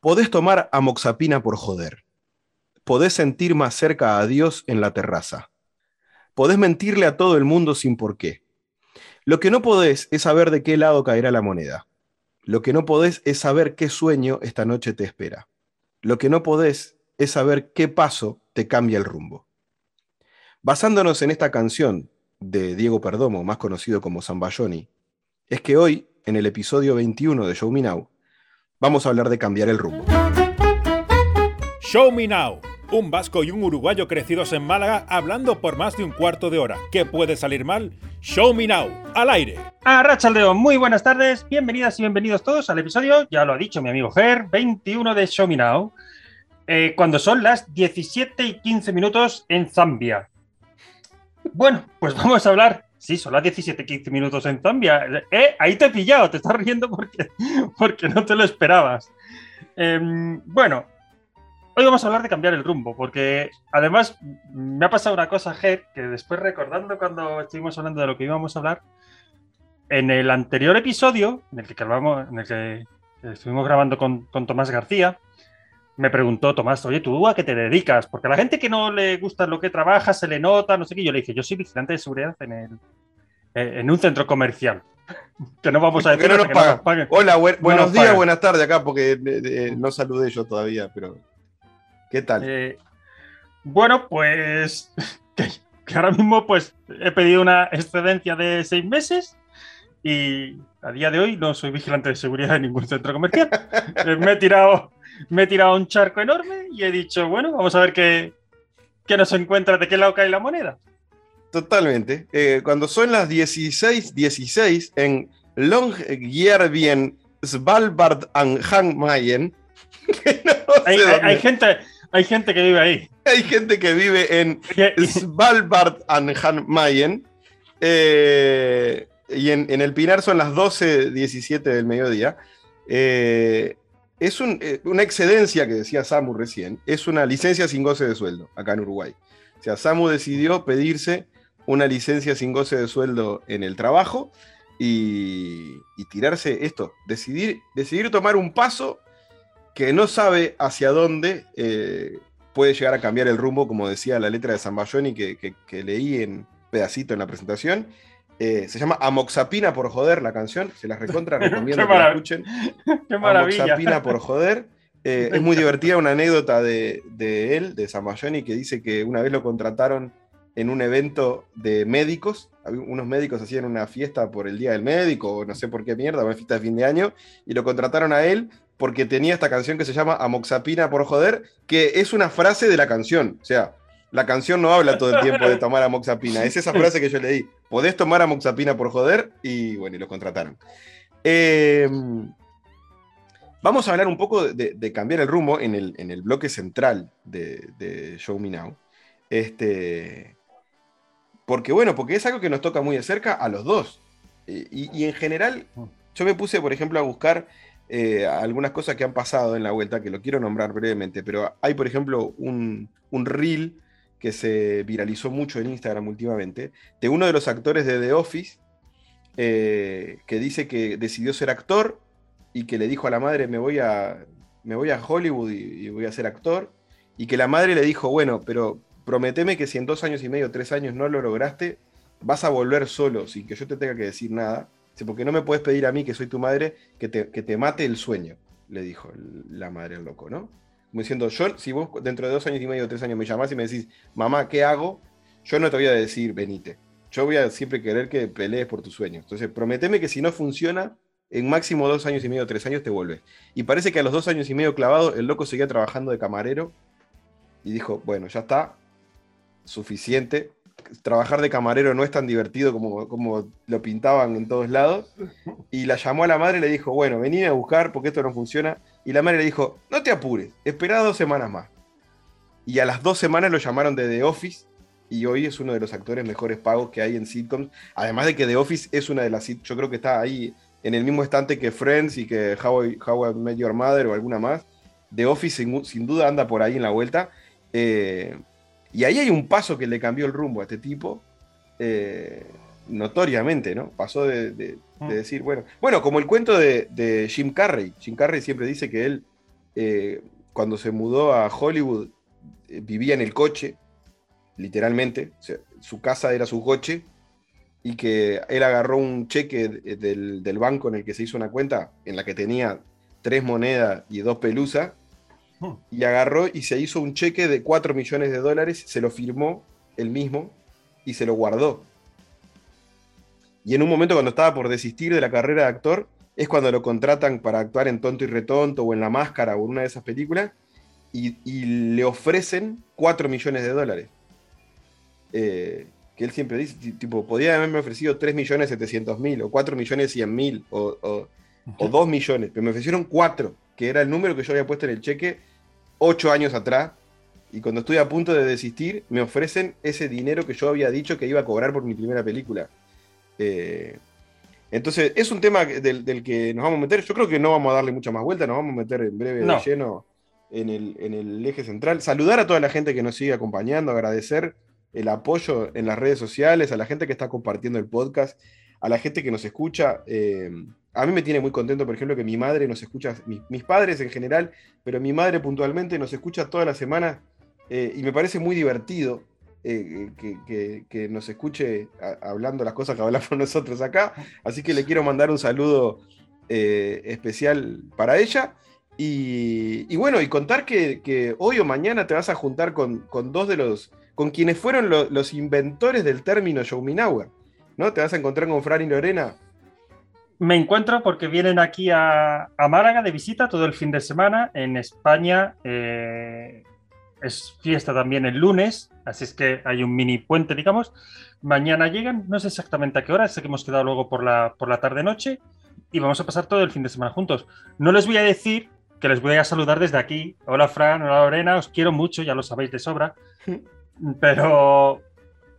Podés tomar amoxapina por joder. Podés sentir más cerca a Dios en la terraza. Podés mentirle a todo el mundo sin por qué. Lo que no podés es saber de qué lado caerá la moneda. Lo que no podés es saber qué sueño esta noche te espera. Lo que no podés es saber qué paso te cambia el rumbo. Basándonos en esta canción de Diego Perdomo, más conocido como Zambayoni, es que hoy, en el episodio 21 de Show Me Now, vamos a hablar de cambiar el rumbo. Show Me Now. Un vasco y un uruguayo crecidos en Málaga hablando por más de un cuarto de hora. ¿Qué puede salir mal? Show Me Now, al aire. A Rachaldeo, muy buenas tardes, bienvenidas y bienvenidos todos al episodio, ya lo ha dicho mi amigo Ger, 21 de Show Me Now, eh, cuando son las 17 y 15 minutos en Zambia. Bueno, pues vamos a hablar. Sí, son las 17 y 15 minutos en Zambia. Eh, ahí te he pillado, te estás riendo porque, porque no te lo esperabas. Em, bueno, hoy vamos a hablar de cambiar el rumbo, porque además me ha pasado una cosa, Ger, que después recordando cuando estuvimos hablando de lo que íbamos a hablar, en el anterior episodio, en el que, grabamos, en el que estuvimos grabando con, con Tomás García, me preguntó Tomás, oye, ¿tú a qué te dedicas? Porque a la gente que no le gusta lo que trabaja, se le nota, no sé qué. Yo le dije, yo soy vigilante de seguridad en, el, eh, en un centro comercial. que no vamos a decir no nos que pagan. no nos paguen. Hola, buen- No buenos nos días, pagan. buenas tardes acá, porque eh, eh, no saludé yo todavía, pero ¿qué tal? Eh, bueno, pues que, que ahora mismo pues he pedido una excedencia de seis meses y a día de hoy no soy vigilante de seguridad de ningún centro comercial. Eh, me he tirado me he tirado a un charco enorme y he dicho, bueno, vamos a ver qué, qué nos encuentra, de qué lado cae la moneda. Totalmente. Eh, cuando son las 16, 16 en Longyearbyen, Svalbard and Hangmayen, no Hay, hay- hay gente, hay gente que vive ahí. hay gente que vive en Svalbard and Hangmayen, eh, y en, el Pinar son las 12, 17 del mediodía. Eh, es eh, una excedencia que decía Samu recién, es una licencia sin goce de sueldo acá en Uruguay. O sea, Samu decidió pedirse una licencia sin goce de sueldo en el trabajo y, y tirarse esto, decidir, decidir tomar un paso que no sabe hacia dónde eh, puede llegar a cambiar el rumbo, como decía la letra de Zambayoni que, que, que leí en pedacito en la presentación. Eh, se llama Amoxapina por joder la canción, se las recontra recomiendo que la escuchen. qué maravilla. Amoxapina por joder. Eh, es muy divertida una anécdota de, de él, de Zambayoni, que dice que una vez lo contrataron en un evento de médicos. Unos médicos hacían una fiesta por el Día del Médico, o no sé por qué mierda, una fiesta de fin de año, y lo contrataron a él porque tenía esta canción que se llama Amoxapina por joder, que es una frase de la canción. O sea, la canción no habla todo el tiempo de tomar amoxapina. Es esa frase que yo leí. Podés tomar amoxapina por joder, y bueno, y lo contrataron. Eh, Vamos a hablar un poco de, de cambiar el rumbo en el, en el bloque central de, de Show Me Now. Este, porque bueno, porque es algo que nos toca muy de cerca a los dos. Eh, Y, y en general, yo me puse, por ejemplo, a buscar eh, algunas cosas que han pasado en la vuelta, que lo quiero nombrar brevemente, pero hay, por ejemplo, un, un reel que se viralizó mucho en Instagram últimamente, de uno de los actores de The Office, eh, que dice que decidió ser actor y que le dijo a la madre, me voy a, me voy a Hollywood y, voy a ser actor, y que la madre le dijo, bueno, pero prometeme que si en dos años y medio, tres años no lo lograste, vas a volver solo, sin que yo te tenga que decir nada, porque no me puedes pedir a mí, que soy tu madre, que te, que te mate el sueño, le dijo la madre al loco, ¿no? Como diciendo, yo, si vos dentro de dos años y medio, tres años me llamás y me decís, mamá, ¿qué hago? Yo no te voy a decir, venite. Yo voy a siempre querer que pelees por tus sueños. Entonces, prometeme que si no funciona, en máximo dos años y medio, tres años te vuelves. Y parece que a los dos años y medio clavado, el loco seguía trabajando de camarero y dijo, bueno, ya está, suficiente. Trabajar de camarero no es tan divertido como, como lo pintaban en todos lados. Y la llamó a la madre y le dijo, bueno, venime a buscar porque esto no funciona. Y la madre le dijo, no te apures, espera dos semanas más. Y a las dos semanas lo llamaron de The Office y hoy es uno de los actores mejores pagos que hay en sitcoms. Además de que The Office es una de las sit- yo creo que está ahí en el mismo estante que Friends y que How I, How I Met Your Mother o alguna más. The Office sin, sin duda anda por ahí en la vuelta. Eh, y ahí hay un paso que le cambió el rumbo a este tipo. eh, notoriamente, ¿no? Pasó de, de- de decir, bueno, bueno, como el cuento de, de Jim Carrey. Jim Carrey siempre dice que él eh, cuando se mudó a Hollywood, eh, vivía en el coche, literalmente. su casa era su coche. Y que él agarró un cheque del, del banco en el que se hizo una cuenta, en la que tenía tres monedas y dos pelusas. Y agarró y se hizo un cheque de 4 millones de dólares, se lo firmó él mismo y se lo guardó. Y en un momento cuando estaba por desistir de la carrera de actor, es cuando lo contratan para actuar en Tonto y Retonto o en La Máscara o en una de esas películas, y, le ofrecen 4 millones de dólares. Eh, que él siempre dice, tipo, podía haberme ofrecido 3 millones 700 mil, o 4 millones 100 mil, o, o 2 millones, pero me ofrecieron 4, que era el número que yo había puesto en el cheque 8 años atrás, y cuando estoy a punto de desistir, me ofrecen ese dinero que yo había dicho que iba a cobrar por mi primera película. Eh, entonces, es un tema del, que nos vamos a meter. Yo creo que no vamos a darle mucha más vuelta, nos vamos a meter en breve de lleno en el, en el, eje central. Saludar a toda la gente que nos sigue acompañando, agradecer el apoyo en las redes sociales, a la gente que está compartiendo el podcast, a la gente que nos escucha. Eh, a mí me tiene muy contento, por ejemplo, que mi madre nos escucha, mis, padres en general, pero mi madre puntualmente nos escucha toda la semana eh, y me parece muy divertido eh, que, nos escuche hablando las cosas que hablamos nosotros acá. Así que le quiero mandar un saludo eh, especial para ella. Y, bueno, y contar que, hoy o mañana te vas a juntar con, dos de los, con quienes fueron los inventores del término Showminauer, ¿no? Te vas a encontrar con Fran y Lorena. Me encuentro porque vienen aquí a, Málaga de visita todo el fin de semana. En España eh, es fiesta también el lunes, así es que hay un mini puente, digamos. Mañana llegan, no sé exactamente a qué hora, sé que hemos quedado luego por la, por la tarde-noche y vamos a pasar todo el fin de semana juntos. No les voy a decir que les voy a saludar desde aquí. Hola Fran, hola Lorena, os quiero mucho, ya lo sabéis de sobra. Pero,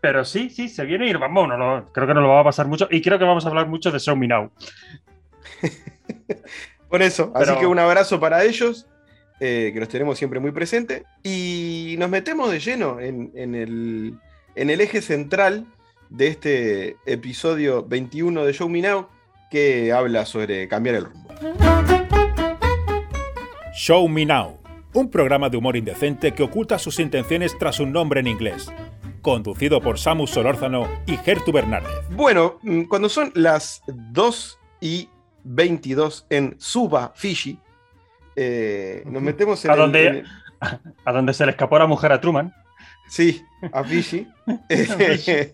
pero sí, sí, se viene y vamos, no, creo que nos lo va a pasar mucho y creo que vamos a hablar mucho de Show Me Now. Por eso, así que un abrazo para ellos eh, que los tenemos siempre muy presentes. Y nos metemos de lleno en, el, eje central de este episodio 21 de Show Me Now, que habla sobre cambiar el rumbo. Show Me Now, un programa de humor indecente que oculta sus intenciones tras un nombre en inglés. Conducido por Samus Solórzano y Gertu Bernárdez. Bueno, mm, cuando son las 2 y 22 en Suba, Fiji, eh, nos metemos en. A, donde, a donde se le escapó la mujer a Truman. Sí, a Fiji. Eh,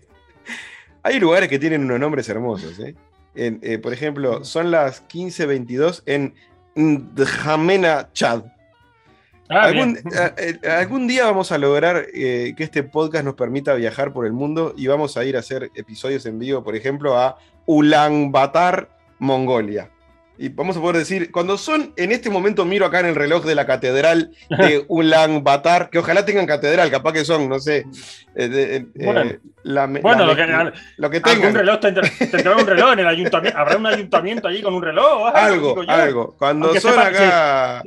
hay lugares que tienen unos nombres hermosos. ¿eh? por ejemplo, son las 15.22 en N'Djamena, Chad. Ah, algún, día vamos a lograr que este podcast nos permita viajar por el mundo y vamos a ir a hacer episodios en vivo, por ejemplo, a Ulaanbaatar, Mongolia. Y vamos a poder decir, cuando son, en este momento miro acá en el reloj de la catedral de Ulaanbaatar, que ojalá tengan catedral, capaz que son, no sé. Eh, eh, bueno, lo, que, lo, que, tengan. Reloj, tendrá un reloj en el ayuntamiento, habrá un ayuntamiento allí con un reloj. Algo, algo. Cuando son acá...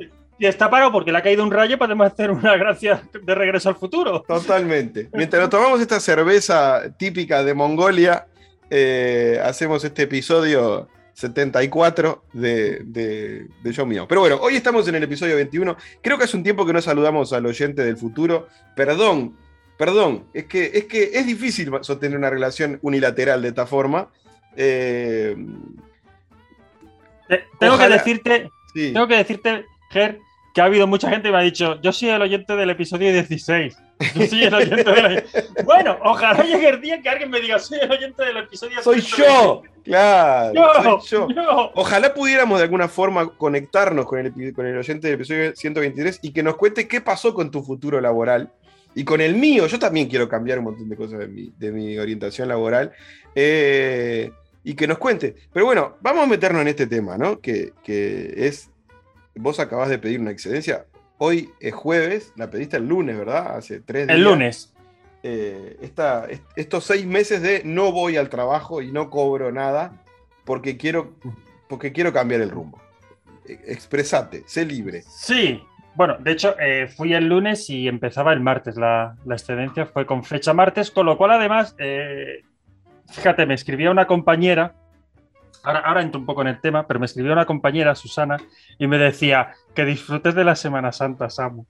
está parado porque le ha caído un rayo, podemos hacer una gracia de regreso al futuro. Totalmente. Mientras nos tomamos esta cerveza típica de Mongolia, eh, hacemos este episodio 74 de, de, de Show Mío. Pero bueno, hoy estamos en el episodio 21. Creo que hace un tiempo que no saludamos al oyente del futuro. Perdón, perdón. Es que es, que es difícil sostener una relación unilateral de esta forma. Eh, tengo que decirte, tengo que decirte, Ger, que ha habido mucha gente que me ha dicho, yo soy el oyente del episodio 16. Yo soy el oyente del... bueno, ojalá llegue el día que alguien me diga, soy el oyente del episodio Soy yo, claro. soy yo. Ojalá pudiéramos de alguna forma conectarnos con el, con el oyente del episodio 123 y que nos cuente qué pasó con tu futuro laboral y con el mío. Yo también quiero cambiar un montón de cosas de mi, de mi orientación laboral. Eh, y que nos cuente. Pero bueno, vamos a meternos en este tema, ¿no? Que, que es vos acabas de pedir una excedencia. Hoy es jueves, la pediste el lunes, ¿verdad? Hace tres días. El lunes. Eh, estos seis meses de no voy al trabajo y no cobro nada porque quiero, porque quiero cambiar el rumbo. E, expresate, sé libre. Sí, bueno, de hecho, eh, fui el lunes y empezaba el martes. La, excedencia fue con fecha martes, con lo cual además, eh, fíjate, me escribía una compañera Ahora, ahora entro un poco en el tema, pero me escribió una compañera, Susana, y me decía que disfrutes de la Semana Santa, Samu.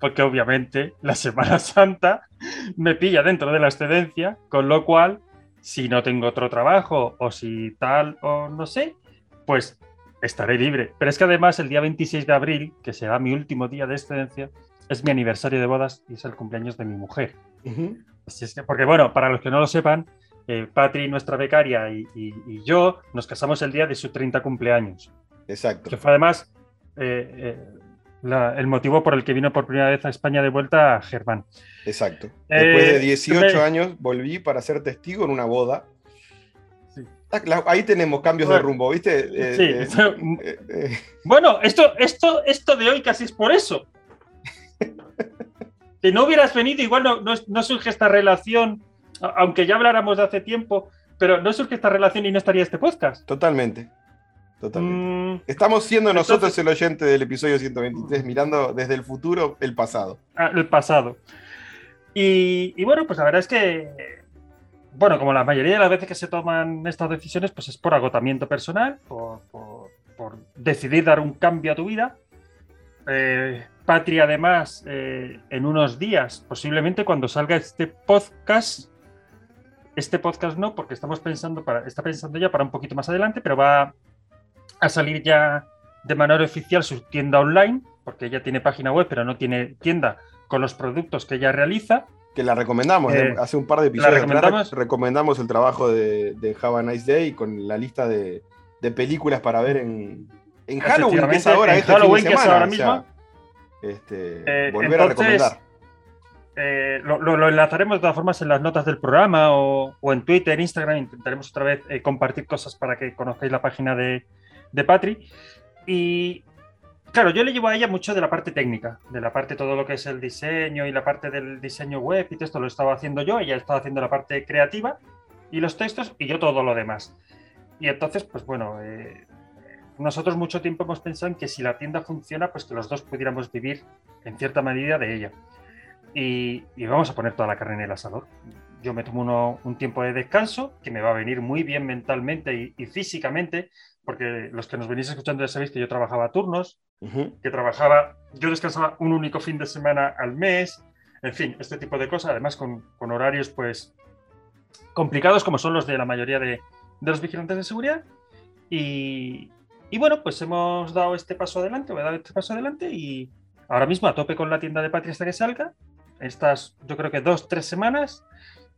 Porque obviamente la Semana Santa me pilla dentro de la excedencia, con lo cual, si no tengo otro trabajo o si tal o no sé, pues estaré libre. Pero es que además el día 26 de abril, que será mi último día de excedencia, es mi aniversario de bodas y es el cumpleaños de mi mujer. Así es que, porque bueno, para los que no lo sepan, eh, Patri, nuestra becaria, y, yo nos casamos el día de su 30 cumpleaños. Exacto. Que fue además eh, eh, el motivo por el que vino por primera vez a España de vuelta a Germán. Exacto. Después de 18 años volví para ser testigo en una boda. Ah, ahí tenemos cambios de rumbo, ¿viste? sí. bueno, esto, esto, esto de hoy casi es por eso. si no hubieras venido, igual no, no surge esta relación aunque ya habláramos de hace tiempo, pero no surge esta relación y no estaría este podcast. Totalmente. Totalmente. Mm, Estamos siendo nosotros el oyente del episodio 123, mirando desde el futuro el pasado. Ah, el pasado. Y, bueno, pues la verdad es que, bueno, como la mayoría de las veces que se toman estas decisiones, pues es por agotamiento personal, por, decidir dar un cambio a tu vida. Eh, Patria, además, eh, en unos días, posiblemente cuando salga este podcast, este podcast no, porque estamos pensando para, está pensando ya para un poquito más adelante, pero va a salir ya de manera oficial su tienda online, porque ella tiene página web, pero no tiene tienda con los productos que ella realiza. Que la recomendamos, ¿eh? Eh, hace un par de episodios recomendamos, recomendamos el trabajo de, de Have a Nice Day con la lista de, películas para ver en, en Halloween, que es ahora, este Halloween, que es ahora mismo. este, eh, volver a recomendar. Eh, lo, enlazaremos de todas formas en las notas del programa o, en Twitter, Instagram. Intentaremos otra vez eh, compartir cosas para que conozcáis la página de, de Patri. Y claro, yo le llevo a ella mucho de la parte técnica, de la parte todo lo que es el diseño y la parte del diseño web y todo esto lo estaba haciendo yo. Ella estaba haciendo la parte creativa y los textos y yo todo lo demás. Y entonces, pues bueno, eh, nosotros mucho tiempo hemos pensado en que si la tienda funciona, pues que los dos pudiéramos vivir en cierta medida de ella y, vamos a poner toda la carne en el asador. Yo me tomo un tiempo de descanso que me va a venir muy bien mentalmente y, físicamente, porque los que nos venís escuchando ya sabéis que yo trabajaba turnos, que trabajaba, yo descansaba un único fin de semana al mes, en fin, este tipo de cosas, además con, horarios pues complicados como son los de la mayoría de, los vigilantes de seguridad. Y, y, bueno, pues hemos dado este paso adelante, voy a dar este paso adelante y ahora mismo a tope con la tienda de Patria hasta que salga estas, yo creo que dos, tres semanas.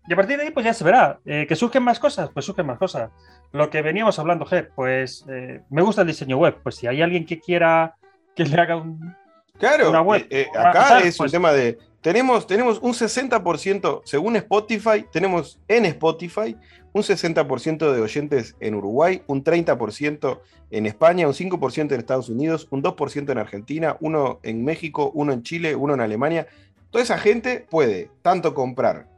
Y a partir de ahí, pues ya se verá. Eh, ¿Que surgen más cosas? Pues surgen más cosas. Lo que veníamos hablando, Ger, pues eh, me gusta el diseño web. Pues si hay alguien que quiera que le haga un, claro, una web. Eh, acá es un pues tema de. Tenemos, tenemos un 60%, según Spotify, tenemos en Spotify un 60% de oyentes en Uruguay, un 30% en España, un 5% en Estados Unidos, un 2% en Argentina, uno en México, uno en Chile, uno en Alemania. Toda esa gente puede tanto comprar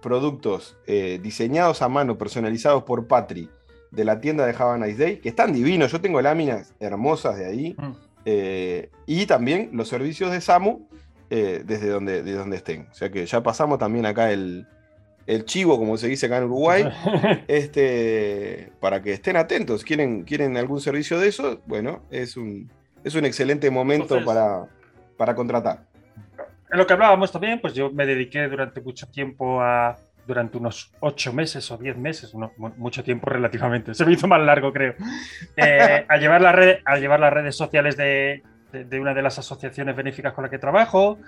productos eh, diseñados a mano, personalizados por Patri, de la tienda de Java Nice Day, que están divinos. Yo tengo láminas hermosas de ahí. Mm. Eh, y también los servicios de SAMU eh, desde donde, de donde estén. O sea que ya pasamos también acá el, chivo, como se dice acá en Uruguay, este, para que estén atentos. ¿Quieren, quieren algún servicio de eso? Bueno, es un, es un excelente momento para, para contratar en lo que hablábamos también, pues yo me dediqué durante mucho tiempo a, durante unos ocho meses o diez meses, mucho tiempo relativamente, se me hizo más largo creo, eh, a, llevar la red, a llevar las redes sociales de, una de las asociaciones benéficas con la que trabajo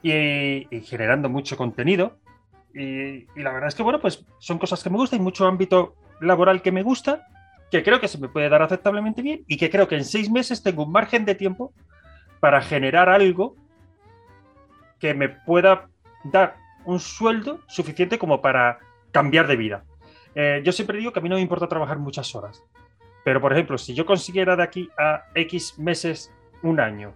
y, generando mucho contenido. Y, y, la verdad es que, bueno, pues son cosas que me gustan y mucho ámbito laboral que me gusta, que creo que se me puede dar aceptablemente bien y que creo que en seis meses tengo un margen de tiempo para generar algo que me pueda dar un sueldo suficiente como para cambiar de vida. Eh, yo siempre digo que a mí no me importa trabajar muchas horas, pero por ejemplo, si yo consiguiera de aquí a X meses, un año,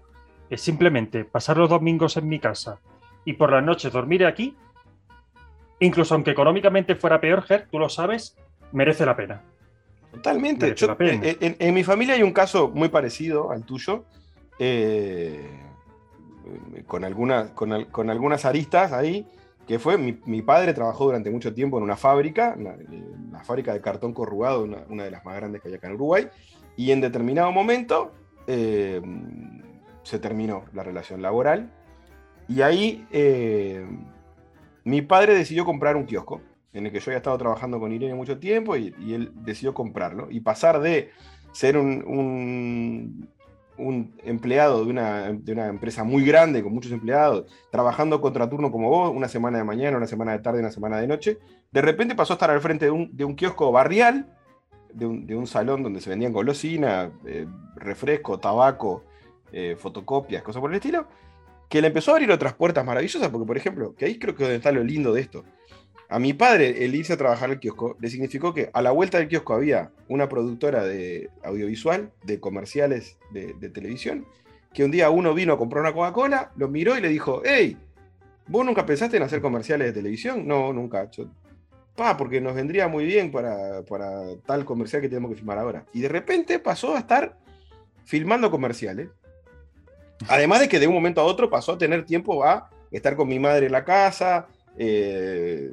eh, simplemente pasar los domingos en mi casa y por las noches dormir aquí, incluso aunque económicamente fuera peor, Ger, tú lo sabes, merece la pena. Totalmente. Eh, en, mi familia hay un caso muy parecido al tuyo. Eh, con, algunas, con, algunas aristas ahí. que fue, mi, padre trabajó durante mucho tiempo en una fábrica, una, fábrica de cartón corrugado, una, de las más grandes que hay acá en Uruguay, y en determinado momento eh, se terminó la relación laboral, y ahí eh, mi padre decidió comprar un kiosco, en el que yo había estado trabajando con Irene mucho tiempo, y, él decidió comprarlo, y pasar de ser un un empleado de una, empresa muy grande, con muchos empleados, trabajando contraturno como vos, una semana de mañana, una semana de tarde, una semana de noche, de repente pasó a estar al frente de un, kiosco barrial, de un, salón donde se vendían golosinas, eh, refresco, tabaco, eh, fotocopias, cosas por el estilo, que le empezó a abrir otras puertas maravillosas, porque por ejemplo, que ahí creo que es donde está lo lindo de esto, a mi padre, el irse a trabajar al kiosco, le significó que a la vuelta del kiosco había una productora de audiovisual, de comerciales de, televisión, que un día uno vino a comprar una Coca-Cola, lo miró y le dijo, hey, ¿vos nunca pensaste en hacer comerciales de televisión? No, nunca. pa, porque nos vendría muy bien para, para tal comercial que tenemos que filmar ahora. Y de repente pasó a estar filmando comerciales. Además de que de un momento a otro pasó a tener tiempo a estar con mi madre en la casa, eh,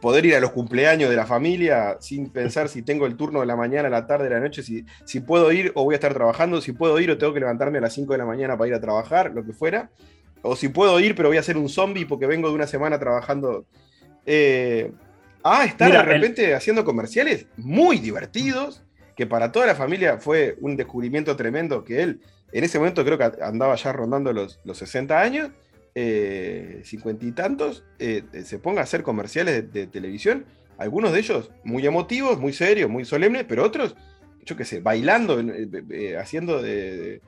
poder ir a los cumpleaños de la familia sin pensar si tengo el turno de la mañana, la tarde, la noche, si, si puedo ir o voy a estar trabajando, si puedo ir o tengo que levantarme a las 5 de la mañana para ir a trabajar, lo que fuera, o si puedo ir pero voy a ser un zombie porque vengo de una semana trabajando. Eh, ah, estar de repente haciendo comerciales muy divertidos, que para toda la familia fue un descubrimiento tremendo, que él en ese momento creo que andaba ya rondando los, los 60 años eh, cincuenta y tantos, eh, se ponga a hacer comerciales de, televisión, algunos de ellos muy emotivos, muy serios, muy solemnes, pero otros, yo qué sé, bailando, eh, haciendo de,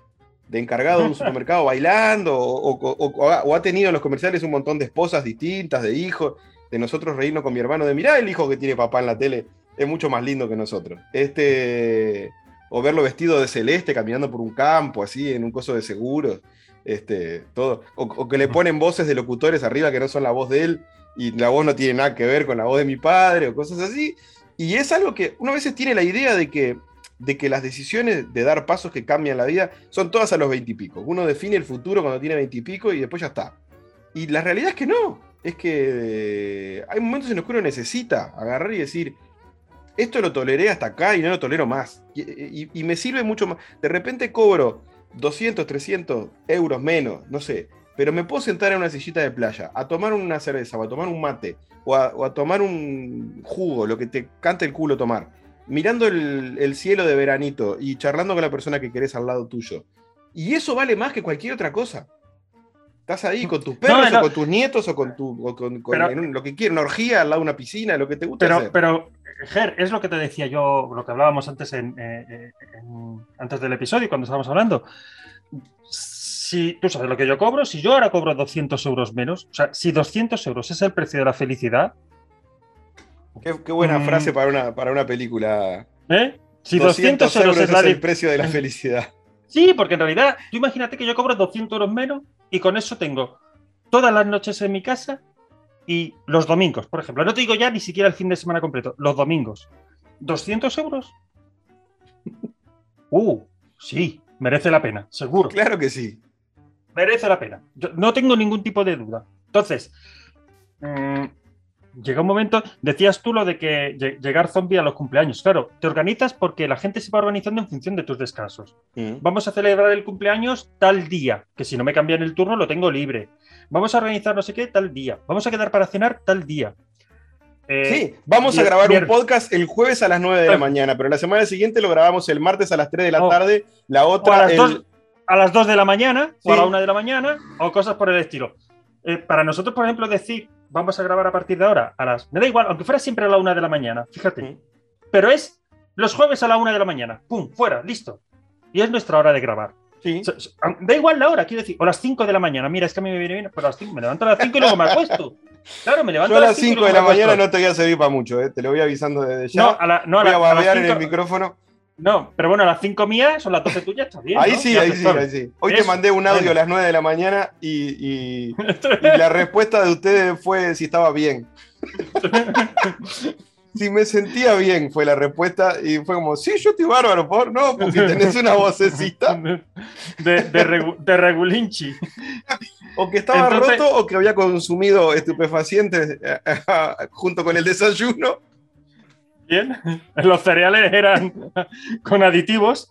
encargado de un supermercado, bailando, o, ha tenido en los comerciales un montón de esposas distintas, de hijos, de nosotros reírnos con mi hermano, de mirar el hijo que tiene papá en la tele, es mucho más lindo que nosotros. Este, o verlo vestido de celeste caminando por un campo, así, en un coso de seguros. Este, todo. O, que le ponen voces de locutores arriba que no son la voz de él y la voz no tiene nada que ver con la voz de mi padre o cosas así. Y es algo que uno a veces tiene la idea de que, de que las decisiones de dar pasos que cambian la vida son todas a los veintipico. Uno define el futuro cuando tiene veintipico y, y después ya está. Y la realidad es que no. Es que hay momentos en los que uno necesita agarrar y decir, esto lo toleré hasta acá y no lo tolero más. y me sirve mucho más. De repente cobro 200, 300 euros menos, no sé, pero me puedo sentar en una sillita de playa a tomar una cerveza o a tomar un mate o a, tomar un jugo, lo que te cante el culo tomar, mirando el, cielo de veranito y charlando con la persona que querés al lado tuyo. Y eso vale más que cualquier otra cosa. Estás ahí con tus perros o con tus nietos o con, tu, lo que quieras, una orgía al lado de una piscina, lo que te guste. Pero, pero Ger, es lo que te decía yo, lo que hablábamos antes, eh, eh, antes del episodio, cuando estábamos hablando. Si tú sabes lo que yo cobro, si yo ahora cobro 200 euros menos, o sea, si 200 euros es el precio de la felicidad. Qué, buena mm. frase para una, para una película. ¿Eh? Si 200, euros, es, el precio de la felicidad. Sí, porque en realidad, tú imagínate que yo cobro 200 euros menos y con eso tengo todas las noches en mi casa y los domingos, por ejemplo. No te digo ya ni siquiera el fin de semana completo, los domingos. ¿200 euros? Uh, sí, merece la pena, seguro. Claro que sí. Merece la pena. no tengo ningún tipo de duda. Entonces, mm, llega un momento, decías tú lo de que llegar zombie a los cumpleaños. Claro, te organizas porque la gente se va organizando en función de tus descansos. Mm. Vamos a celebrar el cumpleaños tal día, que si no me cambian el turno lo tengo libre. Vamos a organizar no sé qué tal día. Vamos a quedar para cenar tal día. Eh, sí, vamos a grabar un podcast el jueves a las 9 de la mañana, pero la semana siguiente lo grabamos el martes a las 3 de la oh. tarde, la otra... A las, 2, de la mañana, o a la 1 de la mañana, o cosas por el estilo. Eh, para nosotros, por ejemplo, decir vamos a grabar a partir de ahora a las. Me da igual, aunque fuera siempre a la una de la mañana, fíjate. Pero es los jueves a la una de la mañana. ¡Pum! Fuera, listo. Y es nuestra hora de grabar. Sí. Da igual la hora, quiero decir, o las 5 de la mañana. Mira, es que a mí me viene bien, pero las me levanto a las 5 y luego me acuesto. Claro, me levanto a las 5 de la mañana no te voy a servir para mucho, ¿eh? te lo voy avisando desde ya. No, a la, no, voy a, a, en el micrófono. No, pero bueno, las 5 mías son las 12 tuyas, está bien. Ahí sí, ahí sí, ahí sí. Hoy te mandé un audio a las 9 de la mañana y, y, la respuesta de ustedes fue si estaba bien. si me sentía bien, fue la respuesta. Y fue como, sí, yo estoy bárbaro, por no, porque tenés una vocecita. De, de, de regulinchi. O que estaba roto o que había consumido estupefacientes eh, junto con el desayuno. Bien, los cereales eran con aditivos.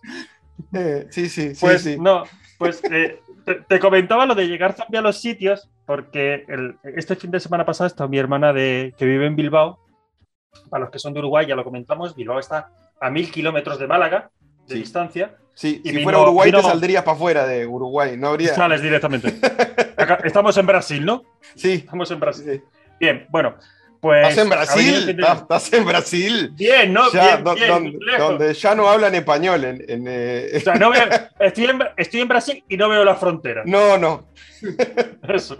Eh, sí, sí, sí. Pues sí. no, pues eh, te, comentaba lo de llegar también a los sitios, porque este fin de semana pasado está mi hermana de, que vive en Bilbao. Para los que son de Uruguay, ya lo comentamos, Bilbao está a mil kilómetros de Málaga de distancia. Sí, si fuera Uruguay te saldrías para afuera de Uruguay, no habría. Sales directamente. estamos en Brasil, ¿no? Sí. Estamos en Brasil. Bien, bueno, pues. ¿Estás en Brasil? ¿Estás en Brasil? Bien, ¿no? bien, donde, ya no hablan español. En, eh, O sea, no veo, estoy, en, estoy en Brasil y no veo la frontera. No, no. Eso.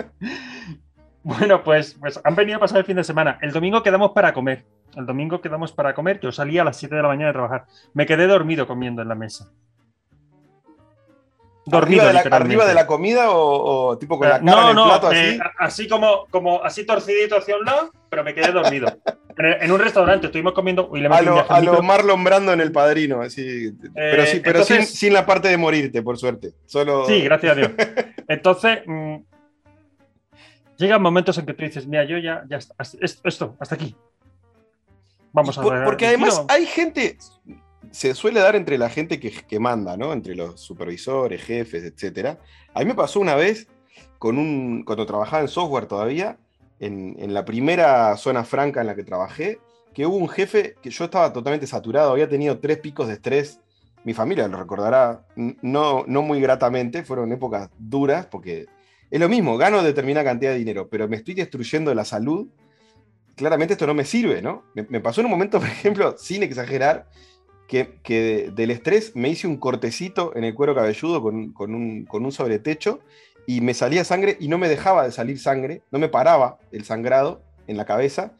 Bueno, pues, pues han venido a pasar el fin de semana. El domingo quedamos para comer. El domingo quedamos para comer. Yo salí a las 7 de la mañana de trabajar. Me quedé dormido comiendo en la mesa. Dormido, ¿Arriba, de la, ¿Arriba de la comida o, tipo con la eh, cara en el plato así? Eh, así como, como así torcidito hacia un lado, pero me quedé dormido. en, un restaurante estuvimos comiendo. a lo, a lo Marlon Brando en El Padrino, así. pero sí, pero sin, la parte de morirte, por suerte. Solo... Sí, gracias a Dios. Entonces, mm, llegan momentos en que tú dices, mira, yo ya, ya esto, hasta aquí. Vamos a ver. Porque además hay gente, se suele dar entre la gente que, manda, ¿no? Entre los supervisores, jefes, etc. A mí me pasó una vez con un, cuando trabajaba en software todavía, en, en, la primera zona franca en la que trabajé, que hubo un jefe que yo estaba totalmente saturado, había tenido tres picos de estrés. Mi familia lo recordará, no, no muy gratamente, fueron épocas duras, porque es lo mismo, gano determinada cantidad de dinero, pero me estoy destruyendo la salud. Claramente esto no me sirve, ¿no? Me, pasó en un momento, por ejemplo, sin exagerar, que, del estrés me hice un cortecito en el cuero cabelludo con, un, sobretecho y me salía sangre y no me dejaba de salir sangre, no me paraba el sangrado en la cabeza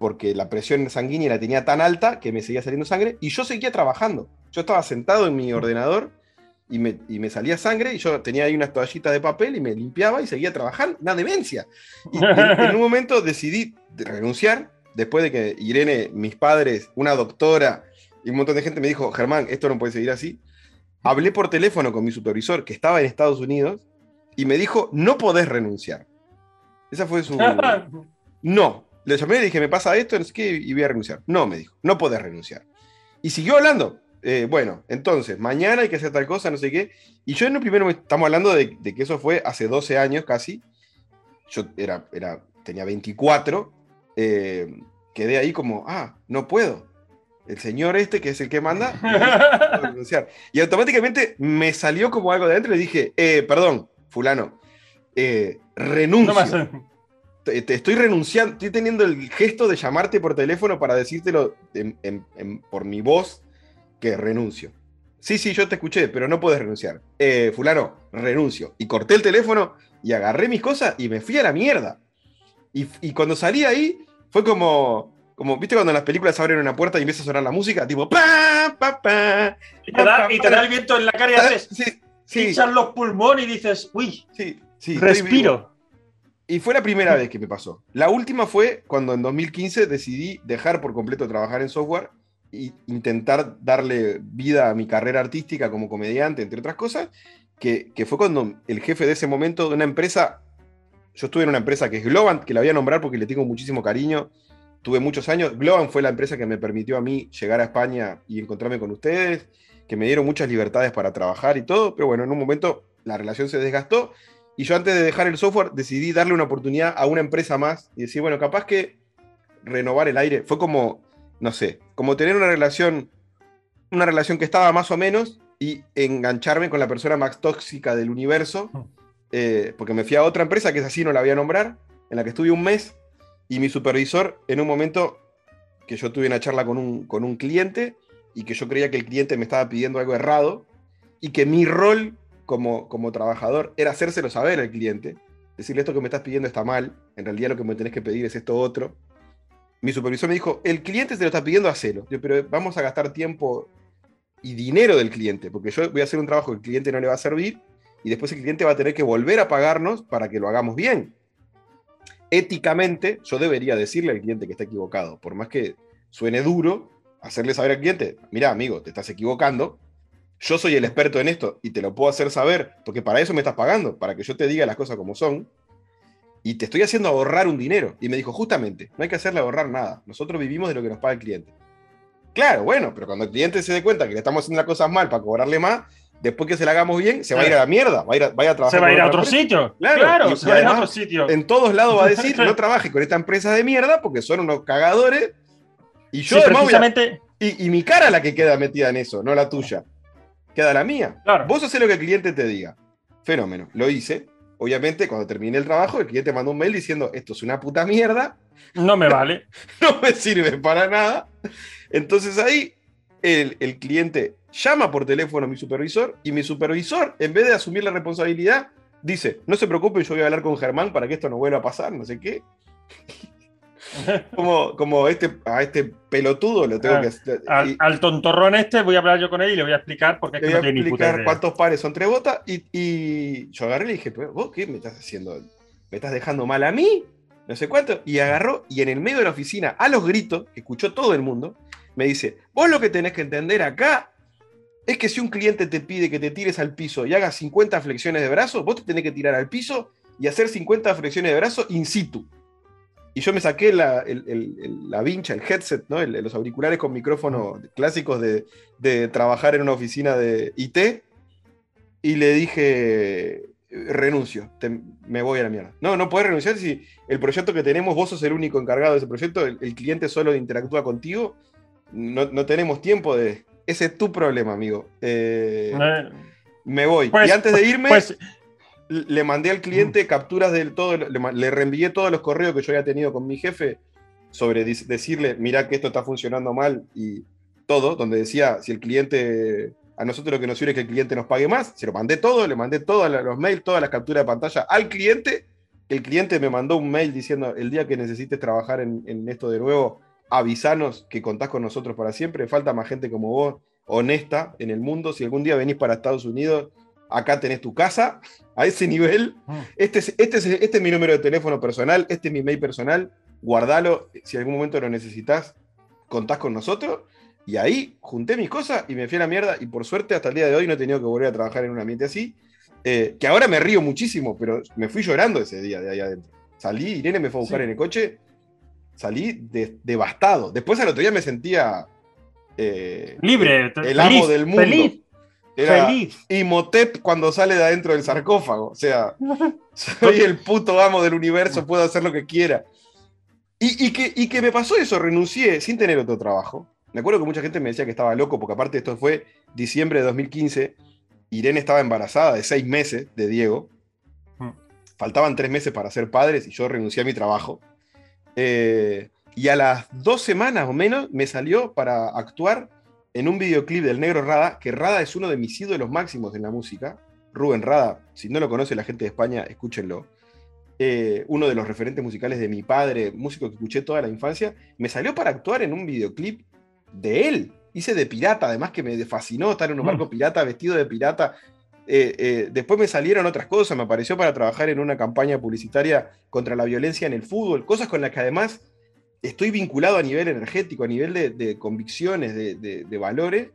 porque la presión sanguínea la tenía tan alta que me seguía saliendo sangre y yo seguía trabajando. Yo estaba sentado en mi ordenador y me, salía sangre y yo tenía ahí unas toallitas de papel y me limpiaba y seguía trabajando. Una demencia. Y en, un momento decidí renunciar después de que Irene, mis padres, una doctora y un montón de gente me dijo, Germán, esto no puede seguir así. Hablé por teléfono con mi supervisor que estaba en Estados Unidos y me dijo, no podés renunciar. Esa fue su... no. Le llamé y le dije, me pasa esto, no sé qué, y voy a renunciar. No, me dijo, no podés renunciar. Y siguió hablando. Eh, bueno, entonces, mañana hay que hacer tal cosa, no sé qué. Y yo en el primero, estamos hablando de, que eso fue hace 12 años casi. Yo era, era, tenía 24. Eh, quedé ahí como, ah, no puedo. El señor este, que es el que manda. Y automáticamente me salió como algo de adentro y le dije, eh, perdón, fulano, renuncio. te, estoy renunciando, estoy teniendo el gesto de llamarte por teléfono para decírtelo por mi voz que renuncio. Sí, sí, yo te escuché, pero no puedes renunciar. Eh, fulano, renuncio. Y corté el teléfono y agarré mis cosas y me fui a la mierda. Y, cuando salí ahí, fue como, como, ¿viste cuando en las películas abren una puerta y empieza a sonar la música? Tipo, pa, pa, pa. Y te da, el viento en la cara y haces, sí, sí. los pulmones y dices, uy, sí, sí, respiro. Y fue la primera vez que me pasó. La última fue cuando en 2015 decidí dejar por completo trabajar en software intentar darle vida a mi carrera artística como comediante, entre otras cosas, que, fue cuando el jefe de ese momento de una empresa, yo estuve en una empresa que es Globan, que la voy a nombrar porque le tengo muchísimo cariño, tuve muchos años, Globan fue la empresa que me permitió a mí llegar a España y encontrarme con ustedes, que me dieron muchas libertades para trabajar y todo, pero bueno, en un momento la relación se desgastó y yo antes de dejar el software decidí darle una oportunidad a una empresa más y decir, bueno, capaz que renovar el aire, fue como no sé, como tener una relación, una relación que estaba más o menos y engancharme con la persona más tóxica del universo, eh, porque me fui a otra empresa que es así, no la voy a nombrar, en la que estuve un mes y mi supervisor en un momento que yo tuve una charla con un, con un cliente y que yo creía que el cliente me estaba pidiendo algo errado y que mi rol como, como trabajador era hacérselo saber al cliente, decirle esto que me estás pidiendo está mal, en realidad lo que me tenés que pedir es esto otro, mi supervisor me dijo, el cliente se lo está pidiendo, hacelo. Yo, pero vamos a gastar tiempo y dinero del cliente, porque yo voy a hacer un trabajo que el cliente no le va a servir y después el cliente va a tener que volver a pagarnos para que lo hagamos bien. Éticamente, yo debería decirle al cliente que está equivocado, por más que suene duro, hacerle saber al cliente, mira amigo, te estás equivocando, yo soy el experto en esto y te lo puedo hacer saber, porque para eso me estás pagando, para que yo te diga las cosas como son, y te estoy haciendo ahorrar un dinero. Y me dijo, justamente, no hay que hacerle ahorrar nada, nosotros vivimos de lo que nos paga el cliente. Claro, bueno, pero cuando el cliente se dé cuenta que le estamos haciendo las cosas mal para cobrarle más, después que se la hagamos bien, se va a ir a la mierda, va a, ir a, trabajar. Se va a ir a otro sitio. Claro, se va a ir a otro sitio. En todos lados va a decir, no trabaje con esta empresa de mierda porque son unos cagadores. Y yo precisamente... y, mi cara la que queda metida en eso, no la tuya. Queda la mía. Claro. Vos haces lo que el cliente te diga. Fenómeno. Lo hice. Obviamente, cuando terminé el trabajo, el cliente mandó un mail diciendo, esto es una puta mierda. No me vale. no me sirve para nada. Entonces ahí el, el, cliente llama por teléfono a mi supervisor y mi supervisor, en vez de asumir la responsabilidad, dice, no se preocupe, yo voy a hablar con Germán para que esto no vuelva a pasar, no sé qué. como, como este, a este pelotudo lo tengo ah, que al, al, tontorrón este voy a hablar yo con él y le voy a explicar porque le voy a explicar cuántos pares son tres botas y, y, yo agarré y le dije, ¿vos qué me estás haciendo? ¿Me estás dejando mal a mí? No sé cuánto. Y agarró y en el medio de la oficina, a los gritos, que escuchó todo el mundo, me dice, vos lo que tenés que entender acá es que si un cliente te pide que te tires al piso y hagas 50 flexiones de brazo, vos te tenés que tirar al piso y hacer 50 flexiones de brazo in situ. Y yo me saqué la, la vincha, el headset, ¿no? los auriculares con micrófono clásicos de, trabajar en una oficina de IT y le dije, renuncio, me voy a la mierda. No, no puedes renunciar si el proyecto que tenemos, vos sos el único encargado de ese proyecto, el, cliente solo interactúa contigo no, tenemos tiempo de... Ese es tu problema, amigo. Eh, me voy. Pues, y antes de irme, pues, le mandé al cliente mm. capturas del todo, le, reenvié todos los correos que yo había tenido con mi jefe sobre decirle, mira que esto está funcionando mal y todo, donde decía, si el cliente, a nosotros lo que nos sirve es que el cliente nos pague más, se lo mandé todo, le mandé todos los mails, todas las capturas de pantalla al cliente, el cliente me mandó un mail diciendo, el día que necesites trabajar en, en esto de nuevo, avisanos que contás con nosotros para siempre. Falta más gente como vos, honesta en el mundo. Si algún día venís para Estados Unidos, acá tenés tu casa. A ese nivel, mm. este es, este, es, este es mi número de teléfono personal, este es mi mail personal. Guardalo. Si algún momento lo necesitas, contás con nosotros. Y ahí junté mis cosas y me fui a la mierda. Y por suerte, hasta el día de hoy no he tenido que volver a trabajar en un ambiente así. Eh, que ahora me río muchísimo, pero me fui llorando ese día de ahí adentro. Salí, Irene me fue a buscar en el coche salí devastado. Después al otro día me sentía eh, libre, el, amo del mundo. Feliz. Era Imhotep cuando sale de adentro del sarcófago. O sea, soy el puto amo del universo, puedo hacer lo que quiera. Y, que, y que me pasó eso, renuncié sin tener otro trabajo. Me acuerdo que mucha gente me decía que estaba loco, porque aparte esto fue diciembre de 2015. Irene estaba embarazada de seis meses de Diego. Mm. Faltaban tres meses para ser padres y yo renuncié a mi trabajo. Eh, y a las dos semanas o menos me salió para actuar en un videoclip del negro Rada, que Rada es uno de mis ídolos máximos en la música. Rubén Rada, si no lo conoce la gente de España, escúchenlo. Eh, uno de los referentes musicales de mi padre, músico que escuché toda la infancia, me salió para actuar en un videoclip de él. Hice de pirata, además que me fascinó estar en un barco pirata, vestido de pirata. Eh, después me salieron otras cosas, me apareció para trabajar en una campaña publicitaria contra la violencia en el fútbol, cosas con las que además estoy vinculado a nivel energético, a nivel de, convicciones, de, valores.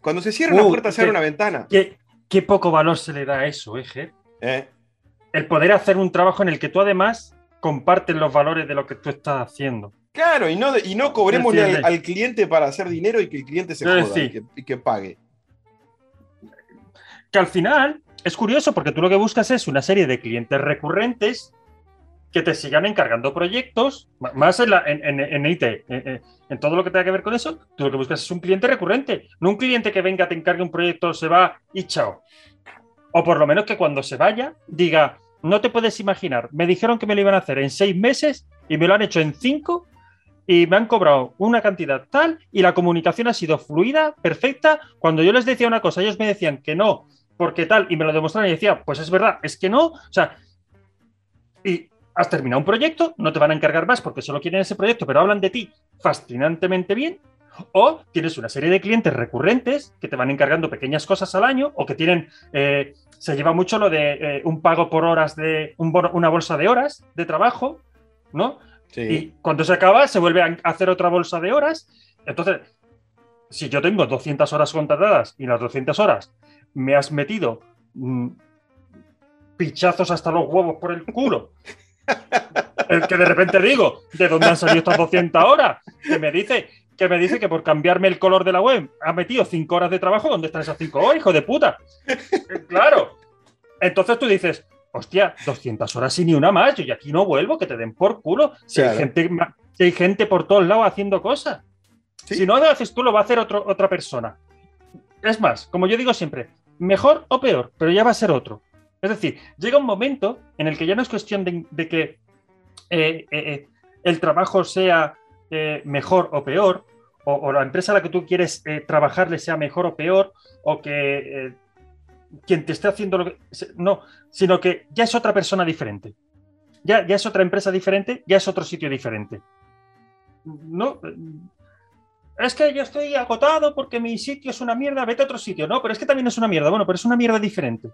Cuando se cierra una uh, puerta, se abre una ventana. Qué, poco valor se le da a eso, ¿eh, ¿eh? El poder hacer un trabajo en el que tú además compartes los valores de lo que tú estás haciendo. Claro, y no, y no cobremos al, cliente para hacer dinero y que el cliente se joda y que pague al final es curioso porque tú lo que buscas es una serie de clientes recurrentes que te sigan encargando proyectos, más en, en, IT, en, todo lo que tenga que ver con eso, tú lo que buscas es un cliente recurrente, no un cliente que venga, te encargue un proyecto, se va y chao. O por lo menos que cuando se vaya diga, no te puedes imaginar, me dijeron que me lo iban a hacer en seis meses y me lo han hecho en cinco y me han cobrado una cantidad tal y la comunicación ha sido fluida, perfecta. Cuando yo les decía una cosa, ellos me decían que no, porque tal, y me lo demostraron y decía, pues es verdad, es que no, o sea, y has terminado un proyecto, no te van a encargar más porque solo quieren ese proyecto, pero hablan de ti fascinantemente bien, o tienes una serie de clientes recurrentes que te van encargando pequeñas cosas al año, o que tienen, eh, se lleva mucho lo de eh, un pago por horas de, una bolsa de horas de trabajo, ¿no? Y cuando se acaba, se vuelve a hacer otra bolsa de horas. Entonces, si yo tengo 200 horas contratadas y las 200 horas me has metido mm, pichazos hasta los huevos por el culo, el que de repente digo, ¿de dónde han salido estas 200 horas? Que me dice que me dice que por cambiarme el color de la web ha metido 5 horas de trabajo. ¿Dónde están esas 5 horas, hijo de puta? Claro. Entonces tú dices, hostia, 200 horas y ni una más. Yo y aquí no vuelvo, que te den por culo. Si, hay, gente, si hay gente por todos lados haciendo cosas. Si no lo haces tú, lo va a hacer otro, otra persona. Es más, como yo digo siempre, mejor o peor, pero ya va a ser otro. Es decir, llega un momento en el que ya no es cuestión de, que eh, eh, el trabajo sea eh, mejor o peor, o, la empresa a la que tú quieres eh, trabajarle sea mejor o peor, o que eh, quien te esté haciendo lo que... No, sino que ya es otra persona diferente. Ya, ya es otra empresa diferente, ya es otro sitio diferente. No, es que yo estoy agotado porque mi sitio es una mierda, vete a otro sitio. No, pero es que también es una mierda. Bueno, pero es una mierda diferente.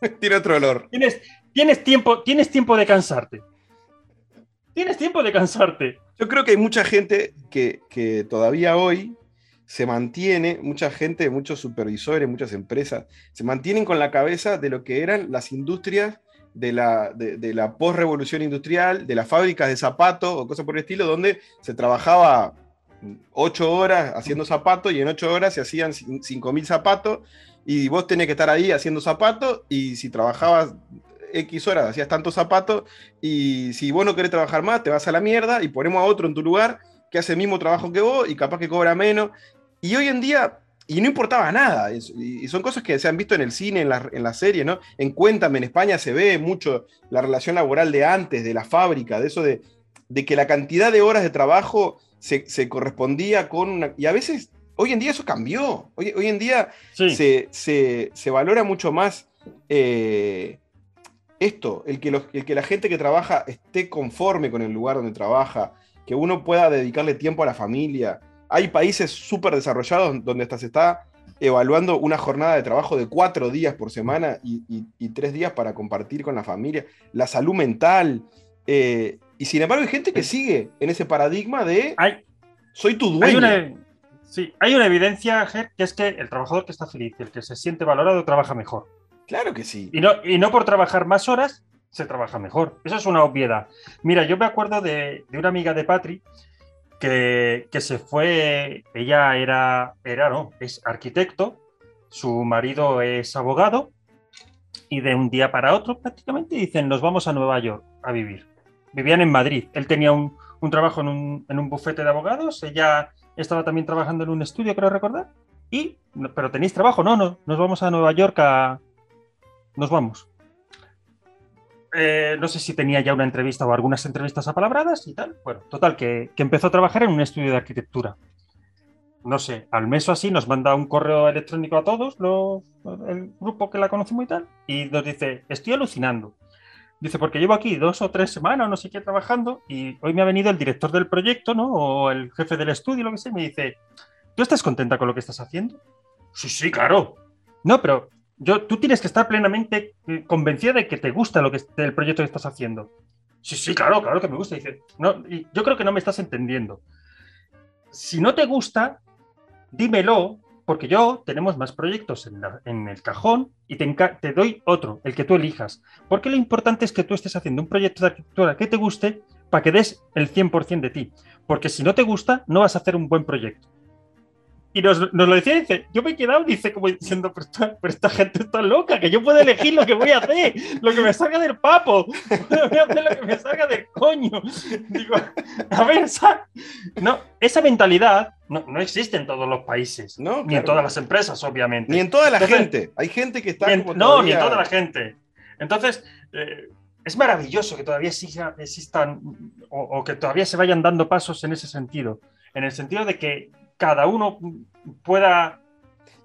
Tiene otro olor. Tienes, tienes, tiempo, tienes tiempo de cansarte. Tienes tiempo de cansarte. Yo creo que hay mucha gente que, todavía hoy se mantiene, mucha gente, muchos supervisores, muchas empresas, se mantienen con la cabeza de lo que eran las industrias de la, de, la post-revolución industrial, de las fábricas de zapatos o cosas por el estilo, donde se trabajaba ocho horas haciendo zapatos y en ocho horas se hacían cinco mil zapatos y vos tenés que estar ahí haciendo zapatos y si trabajabas X horas hacías tantos zapatos y si vos no querés trabajar más, te vas a la mierda y ponemos a otro en tu lugar que hace el mismo trabajo que vos y capaz que cobra menos. Y hoy en día, y no importaba nada, y son cosas que se han visto en el cine, en la, en la serie, ¿no? En Cuéntame, en España se ve mucho la relación laboral de antes, de la fábrica, de eso de, de que la cantidad de horas de trabajo se, se correspondía con una... Y a veces, hoy en día eso cambió. Hoy, hoy en día se, se, se, valora mucho más eh, esto, el que, el que la gente que trabaja esté conforme con el lugar donde trabaja, que uno pueda dedicarle tiempo a la familia. Hay países súper desarrollados donde hasta se está evaluando una jornada de trabajo de cuatro días por semana y, tres días para compartir con la familia, la salud mental. Eh, y sin embargo hay gente que sigue en ese paradigma de soy tu dueño. Hay una, sí, hay una evidencia, Ger, que es que el trabajador que está feliz, el que se siente valorado, trabaja mejor. Claro que sí. Y no, y no por trabajar más horas se trabaja mejor. Eso es una obviedad. Mira, yo me acuerdo de, una amiga de Patri que, se fue, ella era, era, no, es arquitecto, su marido es abogado y de un día para otro prácticamente dicen, nos vamos a Nueva York a vivir. Vivían en Madrid. Él tenía un, trabajo en un, en un, bufete de abogados, ella estaba también trabajando en un estudio, creo recordar. Y, pero tenéis trabajo, no, no, nos vamos a Nueva York a, nos vamos. Eh, no sé si tenía ya una entrevista o algunas entrevistas apalabradas y tal. Bueno, total, que, empezó a trabajar en un estudio de arquitectura. No sé, al mes o así nos manda un correo electrónico a todos, los, el grupo que la conocemos y tal, y nos dice, estoy alucinando. Dice, porque llevo aquí dos o tres semanas, no sé qué, trabajando, y hoy me ha venido el director del proyecto, ¿no? O el jefe del estudio, lo que sea, y me dice, ¿tú estás contenta con lo que estás haciendo? Sí, sí, claro. No, pero yo, tú tienes que estar plenamente eh, convencida de que te gusta lo que el proyecto que estás haciendo. Sí, sí, claro, claro que me gusta. Dice, no, yo creo que no me estás entendiendo. Si no te gusta, dímelo, porque yo tenemos más proyectos en, el cajón y te, te, doy otro, el que tú elijas. Porque lo importante es que tú estés haciendo un proyecto de arquitectura que te guste para que des el 100% de ti. Porque si no te gusta, no vas a hacer un buen proyecto. Y nos, lo decía, dice, yo me he quedado, dice, como diciendo, pero esta, gente está loca, que yo puedo elegir lo que voy a hacer, lo que me salga del papo, voy a hacer lo que me salga del coño. Digo, a ver, esa, no, esa mentalidad no, no, existe en todos los países, no, ni en todas las empresas, obviamente. Ni en toda la gente, hay gente que está... no, ni en toda la gente. Entonces, eh, es maravilloso que todavía existan o, o que todavía se vayan dando pasos en ese sentido, en el sentido de que cada uno pueda...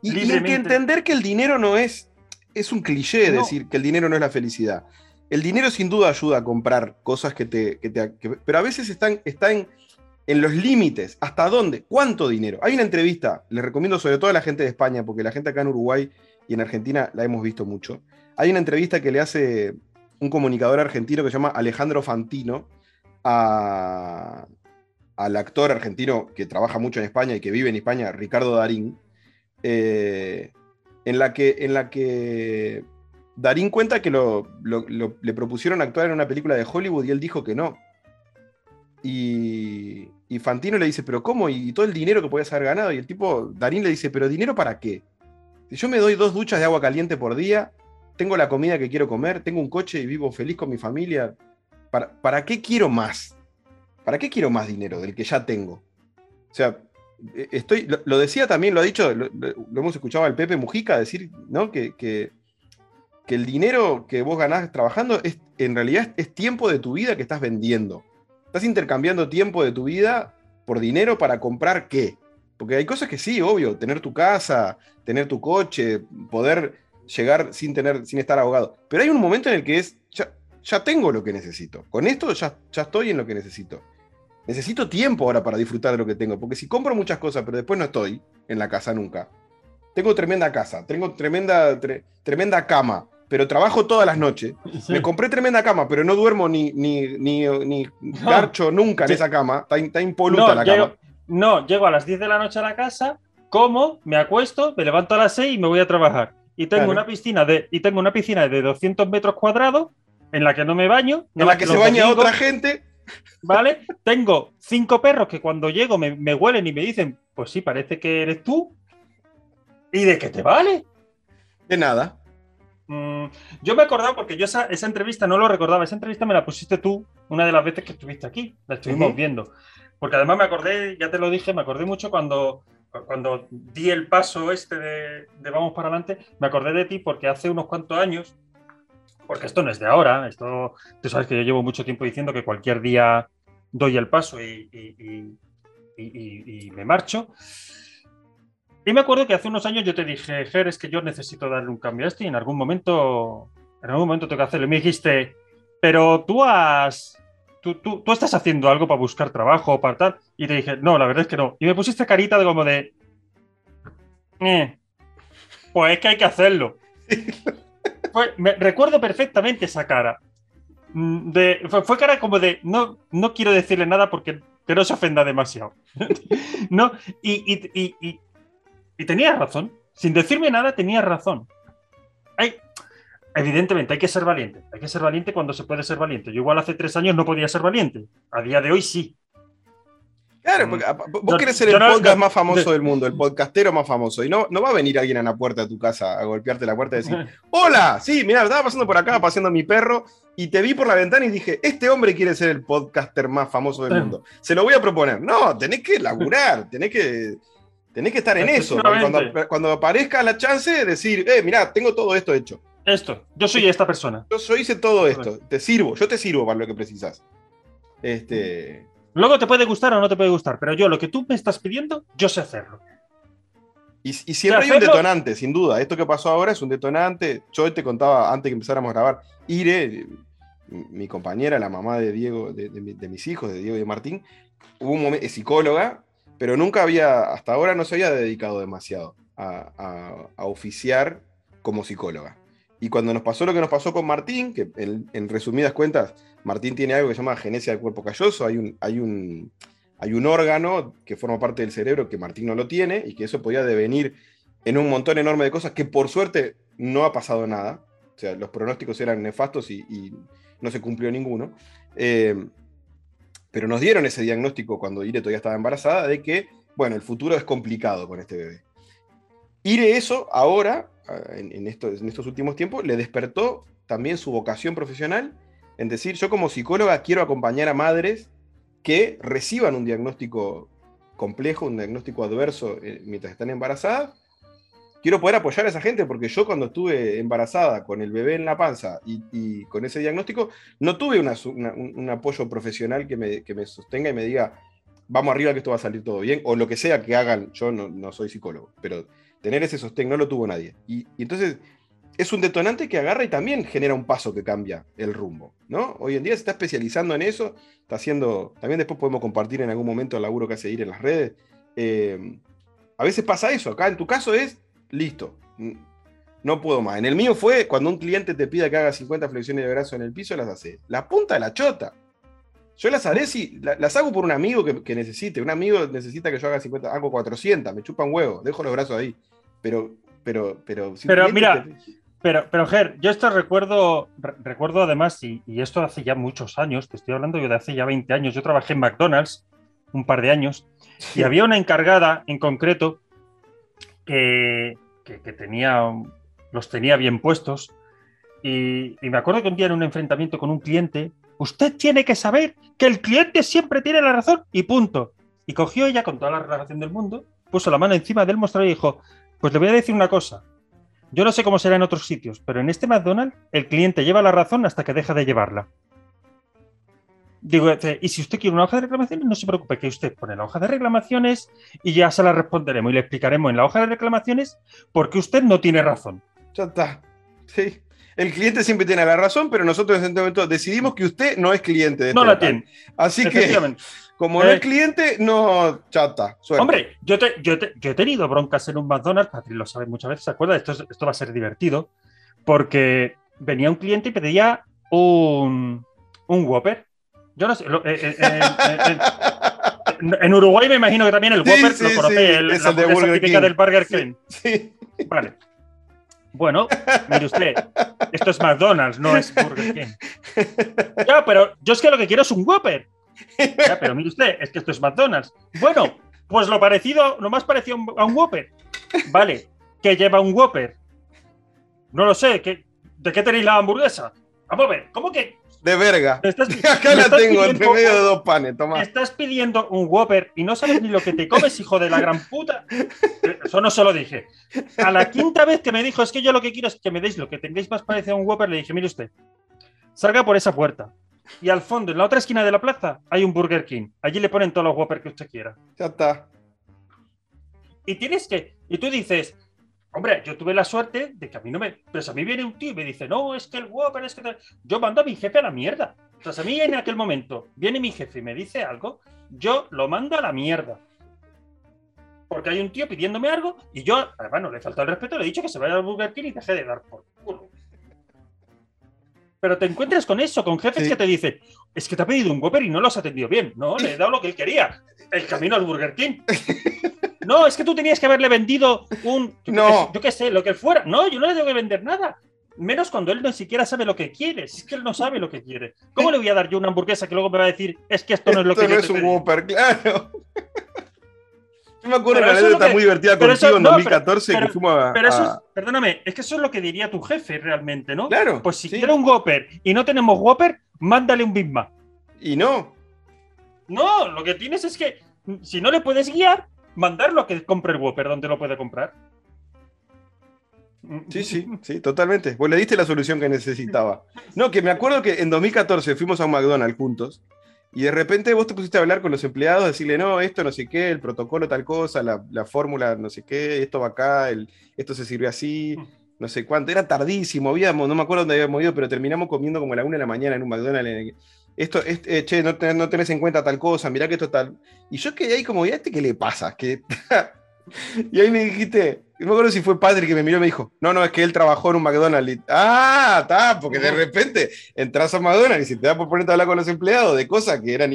Y, hay que entender que el dinero no es, es un cliché decir que el dinero no es la felicidad. El dinero sin duda ayuda a comprar cosas que te... pero a veces están, en, en los límites. ¿Hasta dónde? ¿Cuánto dinero? Hay una entrevista, les recomiendo sobre todo a la gente de España, porque la gente acá en Uruguay y en Argentina la hemos visto mucho. Hay una entrevista que le hace un comunicador argentino que se llama Alejandro Fantino a, al actor argentino que trabaja mucho en España y que vive en España, Ricardo Darín, eh, en, la que, en la que Darín cuenta que le propusieron actuar en una película de Hollywood y él dijo que no. Y, y, Fantino le dice, pero ¿cómo? Y, todo el dinero que podías haber ganado. Y el tipo, Darín le dice, pero ¿dinero para qué? Si yo me doy dos duchas de agua caliente por día, tengo la comida que quiero comer, tengo un coche y vivo feliz con mi familia, ¿para, ¿para qué quiero más? ¿Para qué quiero más dinero del que ya tengo? O sea, e, estoy, lo, decía también, lo ha dicho, lo, hemos escuchado al Pepe Mujica decir, ¿no? Que, que, el dinero que vos ganás trabajando es, en realidad es tiempo de tu vida que estás vendiendo. Estás intercambiando tiempo de tu vida por dinero para comprar qué. Porque hay cosas que sí, obvio, tener tu casa, tener tu coche, poder llegar sin, tener, sin estar ahogado. Pero hay un momento en el que es, ya, ya tengo lo que necesito. Con esto ya, ya estoy en lo que necesito. Necesito tiempo ahora para disfrutar de lo que tengo, porque si compro muchas cosas, pero después no estoy en la casa nunca. Tengo tremenda casa, tengo tremenda, tremenda cama, pero trabajo todas las noches. Me compré tremenda cama, pero no duermo ni, ni, ni, ni garcho nunca en esa cama. Está, está impoluta la cama. No, llego a las 10 de la noche a la casa, como, me acuesto, me levanto a las 6 y me voy a trabajar. Y tengo, una, piscina de, y tengo una piscina de 200 metros cuadrados en la que no me baño. En la que se baña otra gente ¿Vale? Tengo cinco perros que cuando llego me, huelen y me dicen, pues sí, parece que eres tú. ¿Y de qué te vale? De nada. Mm, yo me he acordado porque yo esa, entrevista no lo recordaba. Esa entrevista me la pusiste tú una de las veces que estuviste aquí. La estuvimos viendo. Porque además me acordé, ya te lo dije, me acordé mucho cuando, cuando di el paso este de, de Vamos para adelante. Me acordé de ti porque hace unos cuantos años porque esto no es de ahora, esto, tú sabes que yo llevo mucho tiempo diciendo que cualquier día doy el paso y, me marcho. Y me acuerdo que hace unos años yo te dije, Ger, es que yo necesito darle un cambio a esto y en algún momento, en algún momento tengo que hacerlo. Y me dijiste, pero tú has, tú, tú, tú estás haciendo algo para buscar trabajo o para tal. Y te dije, no, la verdad es que no. Y me pusiste carita de como de, eh, pues es que hay que hacerlo. me recuerdo perfectamente esa cara. Mm, fue, cara como de, no, no quiero decirle nada porque que no se ofenda demasiado. no, y, tenía razón. Sin decirme nada, tenía razón. Evidentemente, hay que ser valiente. Hay que ser valiente cuando se puede ser valiente. Yo igual hace tres años no podía ser valiente. A día de hoy sí. Claro, porque mm. vos querés ser el podcast más famoso del mundo, el podcastero más famoso, y no, no va a venir alguien a la puerta de tu casa a golpearte la puerta y decir, hola, sí, mira, estaba pasando por acá, paseando a mi perro, y te vi por la ventana y dije, este hombre quiere ser el podcaster más famoso del mundo. Se lo voy a proponer. No, tenés que laburar, tenés que, tenés que estar en eso. Cuando, cuando, aparezca la chance de decir, eh, mira, tengo todo esto hecho. Esto, yo soy esta persona. Yo soy hice todo esto, te sirvo, yo te sirvo para lo que precisas. Este, Luego te puede gustar o no te puede gustar, pero yo lo que tú me estás pidiendo, yo sé hacerlo. Y, siempre hay un detonante, sin duda. Esto que pasó ahora es un detonante. Yo te contaba antes que empezáramos a grabar. Ire, mi compañera, la mamá de Diego, de, mis hijos, de Diego y de Martín, hubo un momento, es psicóloga, pero nunca había, hasta ahora no se había dedicado demasiado a, oficiar como psicóloga. Y cuando nos pasó lo que nos pasó con Martín, que en resumidas cuentas Martín tiene algo que se llama genesia del cuerpo calloso, hay un, hay un, hay un órgano que forma parte del cerebro que Martín no lo tiene y que eso podía devenir en un montón enorme de cosas que por suerte no ha pasado nada. O sea, los pronósticos eran nefastos y, no se cumplió ninguno. Eh, pero nos dieron ese diagnóstico cuando Ire todavía estaba embarazada de que, bueno, el futuro es complicado con este bebé. Ire eso ahora, en, en estos últimos tiempos, le despertó también su vocación profesional en decir, yo como psicóloga quiero acompañar a madres que reciban un diagnóstico complejo, un diagnóstico adverso eh, mientras están embarazadas. Quiero poder apoyar a esa gente porque yo cuando estuve embarazada con el bebé en la panza y, con ese diagnóstico, no tuve un apoyo profesional que me, sostenga y me diga, vamos arriba que esto va a salir todo bien, o lo que sea que hagan, yo no, soy psicólogo, pero tener ese sostén no lo tuvo nadie. y entonces es un detonante que agarra y también genera un paso que cambia el rumbo, ¿no? Hoy en día se está especializando en eso, está haciendo, también después podemos compartir en algún momento el laburo que hace ir en las redes. Eh, a veces pasa eso, acá en tu caso es, listo, no puedo más. En el mío fue cuando un cliente te pide que haga 50 flexiones de brazo en el piso, las hace. La punta de la chota. Yo las haré si las hago por un amigo que, necesite. Un amigo necesita que yo haga 50, hago 400, me chupa un huevo, dejo los brazos ahí. Pero, pero, pero. pero mira, pero, pero Ger, yo esto recuerdo, recuerdo además, y, y, esto hace ya muchos años, te estoy hablando yo de hace ya 20 años. Yo trabajé en McDonald's un par de años y había una encargada en concreto que, que, tenía, los tenía bien puestos. Y, y me acuerdo que un día en un enfrentamiento con un cliente Usted tiene que saber que el cliente siempre tiene la razón y punto. Y cogió ella con toda la relación del mundo, puso la mano encima del mostrador y dijo, pues le voy a decir una cosa. Yo no sé cómo será en otros sitios, pero en este McDonald's el cliente lleva la razón hasta que deja de llevarla. Digo, y si usted quiere una hoja de reclamaciones, no se preocupe, que usted pone la hoja de reclamaciones y ya se la responderemos y le explicaremos en la hoja de reclamaciones por qué usted no tiene razón. Ya. Sí el cliente siempre tiene la razón, pero nosotros en este momento decidimos que usted no es cliente de No la tiene. Así que, como no es eh, cliente, no chata. Hombre, yo, he tenido broncas en un McDonald's, Patrick lo sabe muchas veces, ¿se acuerda? Esto, esto va a ser divertido, porque venía un cliente y pedía un, un Whopper. Yo no sé. Eh, eh, en Uruguay me imagino que también el Whopper lo conoce, el, la de típica del Burger King. Sí. Vale. Bueno, mire usted, esto es McDonald's, no es Burger King. Ya, pero yo es que lo que quiero es un Whopper. Ya, pero mire usted, es que esto es McDonald's. Bueno, pues lo parecido, lo más parecido a un Whopper. Vale, ¿qué lleva un Whopper? No lo sé, ¿de qué tenéis la hamburguesa? Vamos a ver, ¿cómo que de verga. Acá la tengo entre medio de dos panes, toma. Estás pidiendo un Whopper y no sabes ni lo que te comes, hijo de la gran puta. Eso no se lo dije. A la quinta vez que me dijo, es que yo lo que quiero es que me deis lo que tengáis más parecido a un Whopper, le dije, mire usted, salga por esa puerta. Y al fondo, en la otra esquina de la plaza, hay un Burger King. Allí le ponen todos los Whopper que usted quiera. Ya está. Y tienes que. Y tú dices, Hombre, yo tuve la suerte de que a mí no me. Pues a mí viene un tío y me dice, no, es que el Whopper es que. Yo mando a mi jefe a la mierda. Entonces a mí en aquel momento viene mi jefe y me dice algo, yo lo mando a la mierda. Porque hay un tío pidiéndome algo y yo, además, no le falta el respeto, le he dicho que se vaya al Burger King y deje de dar por culo. Pero te encuentras con eso, con jefes que te dicen, es que te ha pedido un Whopper y no lo has atendido bien. No, le he dado lo que él quería. El camino al Burger King. No, es que tú tenías que haberle vendido un. No. Yo qué sé, lo que fuera. No, yo no le tengo que vender nada. Menos cuando él no siquiera sabe lo que quiere. es que él no sabe lo que quiere. ¿Cómo le voy a dar yo una hamburguesa que luego me va a decir, es que esto no es lo que no es un Whopper, claro. Yo me acuerdo de una anécdota muy divertida contigo en 2014 que fuimos a, Pero eso perdóname, es que eso es lo que diría tu jefe realmente, ¿no? Claro. Pues si quiere un Whopper y no tenemos Whopper, mándale un Big Mac. Y no. No, lo que tienes es que si no le puedes guiar, mandarlo a que compre el Whopper donde lo puede comprar. Sí, sí, sí, totalmente. Vos le diste la solución que necesitaba. No, que me acuerdo que en 2014 fuimos a un McDonald's juntos y de repente vos te pusiste a hablar con los empleados, decirle, no, esto no sé qué, el protocolo tal cosa, la, fórmula no sé qué, esto va acá, el, esto se sirve así, no sé cuánto. Era tardísimo, habíamos, no me acuerdo dónde habíamos ido, pero terminamos comiendo como a la una de la mañana en un McDonald's esto, eh, che, no, tenés en cuenta tal cosa, mirá que esto tal. Y yo quedé ahí como, ¿y a este qué le pasa? y ahí me dijiste, no me acuerdo si fue padre que me miró y me dijo, no, no, es que él trabajó en un McDonald's. ah, está, porque de repente entras a McDonald's y si te da por ponerte a hablar con los empleados de cosas que eran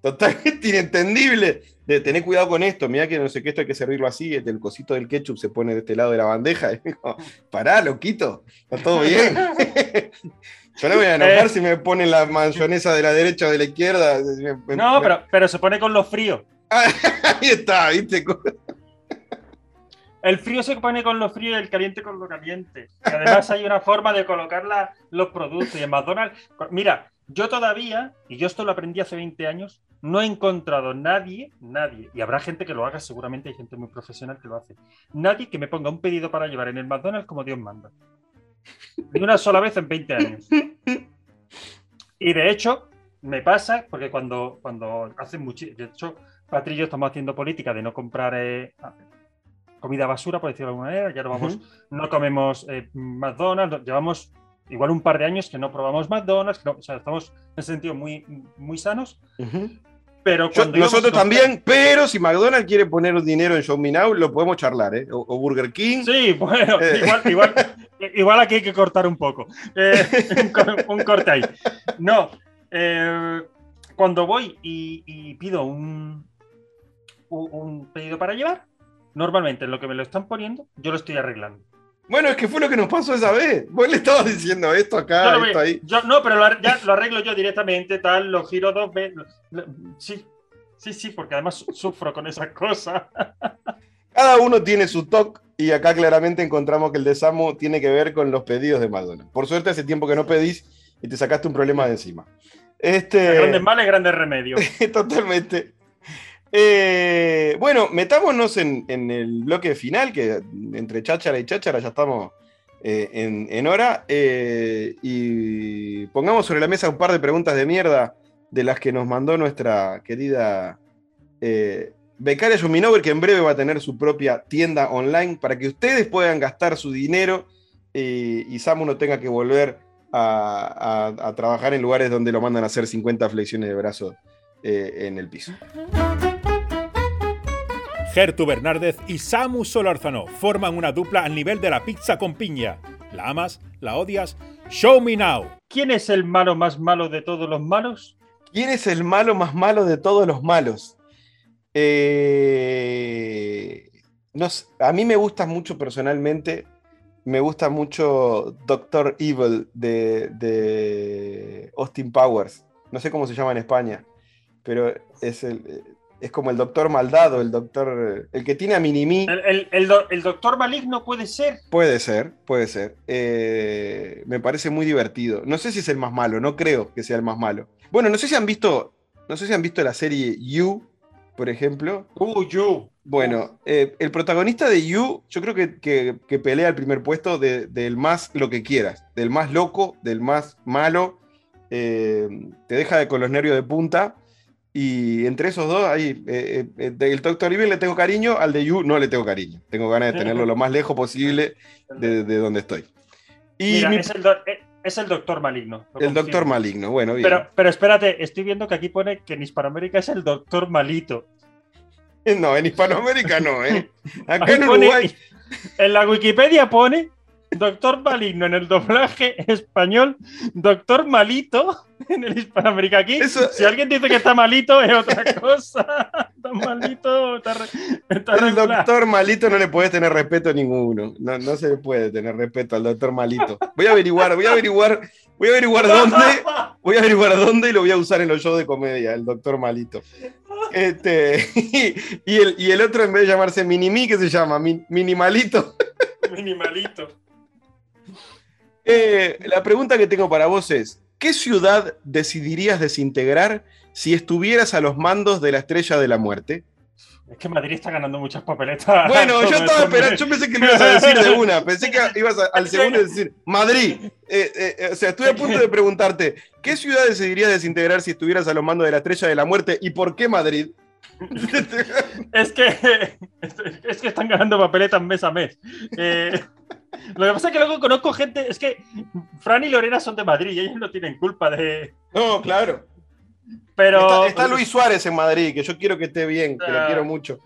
totalmente inentendibles. De tener cuidado con esto, mira que no sé qué, esto hay que servirlo así, el cosito del ketchup se pone de este lado de la bandeja. Y dijo, pará, loquito, está todo bien. Yo le voy a enojar eh. si me pone la mayonesa de la derecha o de la izquierda. no, pero, pero se pone con lo frío. Ahí está, ¿viste? El frío se pone con lo frío y el caliente con lo caliente. Y además hay una forma de colocar los productos. Y en McDonald's, mira, yo todavía, y yo esto lo aprendí hace 20 años, no he encontrado nadie, nadie, y habrá gente que lo haga, seguramente hay gente muy profesional que lo hace, nadie que me ponga un pedido para llevar en el McDonald's como Dios manda. Ni una sola vez en 20 años. Y de hecho, me pasa, porque cuando, cuando hacen mucho. De hecho, Patri y yo estamos haciendo política de no comprar eh, comida basura, por decirlo de alguna manera. Ya no vamos, no comemos eh, McDonald's, llevamos igual un par de años que no probamos McDonald's, o sea, estamos en sentido muy, muy sanos. Pero nosotros también, pero si McDonald's quiere poner dinero en Show Me Now, lo podemos charlar, ¿eh? O, Burger King. Sí, bueno, eh. igual, igual, aquí hay que cortar un poco. Eh, un, corte ahí. No. Eh, cuando voy y, pido un, un pedido para llevar, normalmente lo que me lo están poniendo, yo lo estoy arreglando. Bueno, es que fue lo que nos pasó esa vez. Vos le estabas diciendo esto acá, esto ahí. no, pero lo, ya lo arreglo yo directamente, tal, lo giro dos veces. Sí, sí, sí, porque además sufro con esas cosas. Cada uno tiene su toque y acá claramente encontramos que el de Samu tiene que ver con los pedidos de McDonald's. Por suerte hace tiempo que no pedís y te sacaste un problema de encima. Este... Grandes males, grandes remedios. Totalmente. Eh, bueno, metámonos en, el bloque final, que entre cháchara y cháchara ya estamos eh, en, hora, eh, y pongamos sobre la mesa un par de preguntas de mierda de las que nos mandó nuestra querida becaria Yuminover, que en breve va a tener su propia tienda online para que ustedes puedan gastar su dinero y Samu no tenga que volver a, trabajar en lugares donde lo mandan a hacer 50 flexiones de brazo en el piso. Gertu Bernárdez y Samu Solórzano forman una dupla al nivel de la pizza con piña. ¿La amas? ¿La odias? Show me now. ¿Quién es el malo más malo de todos los malos? ¿Quién es el malo más malo de todos los malos? Eh, a mí me gusta mucho personalmente, me gusta mucho Doctor Evil de, de Austin Powers. No sé cómo se llama en España, pero es el, es como el doctor maldado, el doctor. El que tiene a Minimi. El, el, doctor maligno puede ser. Puede ser, puede ser. Eh, me parece muy divertido. No sé si es el más malo, no creo que sea el más malo. Bueno, no sé si han visto. No sé si han visto la serie You, por ejemplo. Uh, You. Bueno, eh, el protagonista de You, yo creo que, pelea el primer puesto del más lo que quieras, del más loco, del más malo. Eh, te deja con los nervios de punta y entre esos dos, ahí, eh, eh, del Doctor Evil le tengo cariño, al de You no le tengo cariño. Tengo ganas de tenerlo lo más lejos posible de, donde estoy. Y es, el Doctor Maligno. El Doctor Maligno, bueno, bien. Pero, pero espérate, estoy viendo que aquí pone que en Hispanoamérica es el Doctor Malito. No, en Hispanoamérica no, ¿eh? Acá en Uruguay. En la Wikipedia pone Doctor Maligno en el doblaje español, Doctor Malito en el Hispanoamérica. Aquí, si alguien dice que está malito, es otra cosa. Está malito, está, El doctor malito no le puedes tener respeto a ninguno. No, no se le puede tener respeto al doctor malito. Voy a averiguar, voy a averiguar, voy a averiguar dónde, voy a averiguar dónde y lo voy a usar en los shows de comedia, el doctor malito. Este, y, el, y el otro, en vez de llamarse Minimi, ¿qué se llama? Minimalito. Minimalito. Eh, la pregunta que tengo para vos es, ¿qué ciudad decidirías desintegrar si estuvieras a los mandos de la Estrella de la Muerte? Es que Madrid está ganando muchas papeletas. Bueno, yo estaba esperando, yo pensé que lo ibas a decir de una, pensé que ibas al segundo a decir Madrid. Eh, eh, o sea, estoy a punto de preguntarte, ¿qué ciudad decidirías desintegrar si estuvieras a los mandos de la Estrella de la Muerte y por qué Madrid? es que es que están ganando papeletas mes a mes. Eh, lo que pasa es que luego conozco gente, es que Fran y Lorena son de Madrid y ellos no tienen culpa de. No, claro. Pero. Está, Luis Suárez en Madrid, que yo quiero que esté bien, que lo quiero mucho.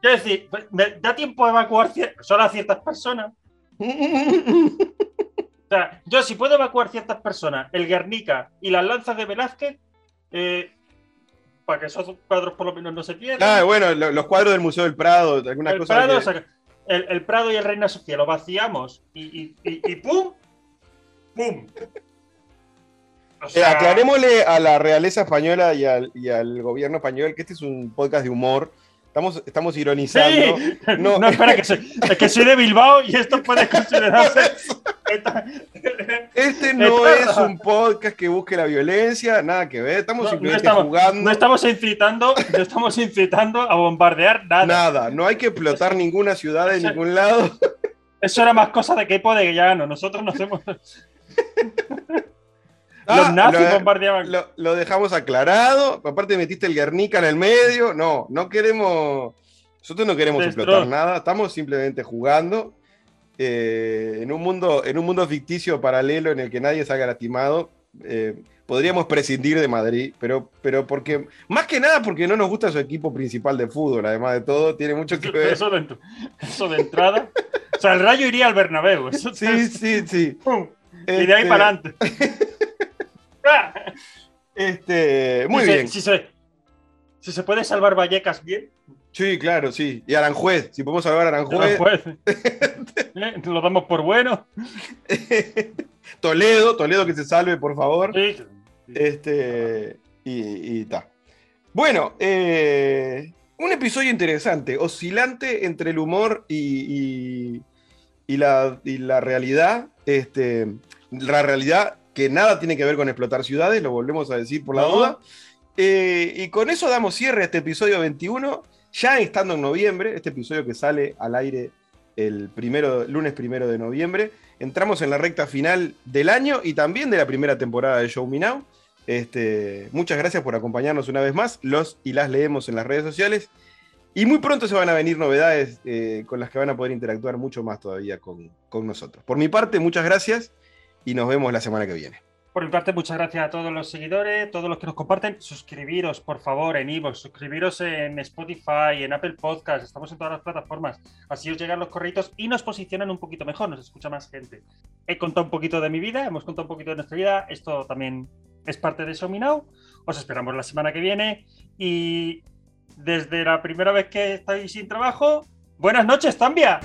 Quiero decir, pues, ¿me da tiempo de evacuar solo a ciertas personas? o sea, yo si puedo evacuar ciertas personas, el Guernica y las lanzas de Velázquez, eh, para que esos cuadros por lo menos no se pierdan. Ah, bueno, los cuadros del Museo del Prado, algunas cosas. que el, Prado y el Reina Sofía lo vaciamos y, y, ¡pum! ¡pum! Eh, aclarémosle a la realeza española y al, gobierno español que este es un podcast de humor. Estamos, estamos ironizando. No, espera, que soy, que soy de Bilbao y esto puede considerarse. este no es un podcast que busque la violencia, nada que ver. Estamos simplemente jugando. No estamos incitando, no estamos incitando a bombardear nada. Nada, no hay que explotar ninguna ciudad en ningún lado. Eso era más cosa de Kepo de Llano. Nosotros nos hemos. Ah, Los nazis bombardeaban. Lo, dejamos aclarado. Aparte, metiste el Guernica en el medio. No, no queremos. Nosotros no queremos explotar nada. Estamos simplemente jugando. Eh, en, un mundo, en un mundo ficticio paralelo en el que nadie salga lastimado, eh, podríamos prescindir de Madrid, pero, pero porque, más que nada porque no nos gusta su equipo principal de fútbol, además de todo, tiene mucho que ver. Eso de, eso de entrada. o sea, el rayo iría al Bernabéu. sí, sí, sí. Y de ahí para este, adelante. Este, muy Si se- bien. Si se, si se puede salvar Vallecas bien, Sí, claro, sí. Y Aranjuez, si podemos salvar a Aranjuez. pues, eh, lo damos por bueno. Toledo, Toledo que se salve, por favor. Sí. Este, y ta. Bueno, eh, un episodio interesante, oscilante entre el humor y, y- y la, y la realidad. Este, la realidad que nada tiene que ver con explotar ciudades, lo volvemos a decir por la No. duda. Eh, y con eso damos cierre a este episodio 21, ya estando en noviembre, este episodio que sale al aire el primero, lunes primero de noviembre. Entramos en la recta final del año y también de la primera temporada de Show Me Now. Este, muchas gracias por acompañarnos una vez más. Los y las leemos en las redes sociales. Y muy pronto se van a venir novedades eh, con las que van a poder interactuar mucho más todavía con, con nosotros. Por mi parte, muchas gracias y nos vemos la semana que viene. Por mi parte, muchas gracias a todos los seguidores, todos los que nos comparten. Suscribiros, por favor, en Ivo, suscribiros en Spotify, en Apple Podcast. Estamos en todas las plataformas. Así os llegan los correitos y nos posicionan un poquito mejor, nos escucha más gente. He contado un poquito de mi vida, hemos contado un poquito de nuestra vida. Esto también es parte de Show Me Now. Os esperamos la semana que viene. Y desde la primera vez que estáis sin trabajo, buenas noches, Zambia.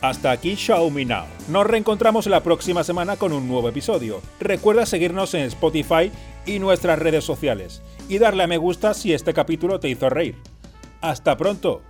Hasta aquí Me Now. Nos reencontramos la próxima semana con un nuevo episodio. Recuerda seguirnos en Spotify y nuestras redes sociales y darle a me gusta si este capítulo te hizo reír. Hasta pronto.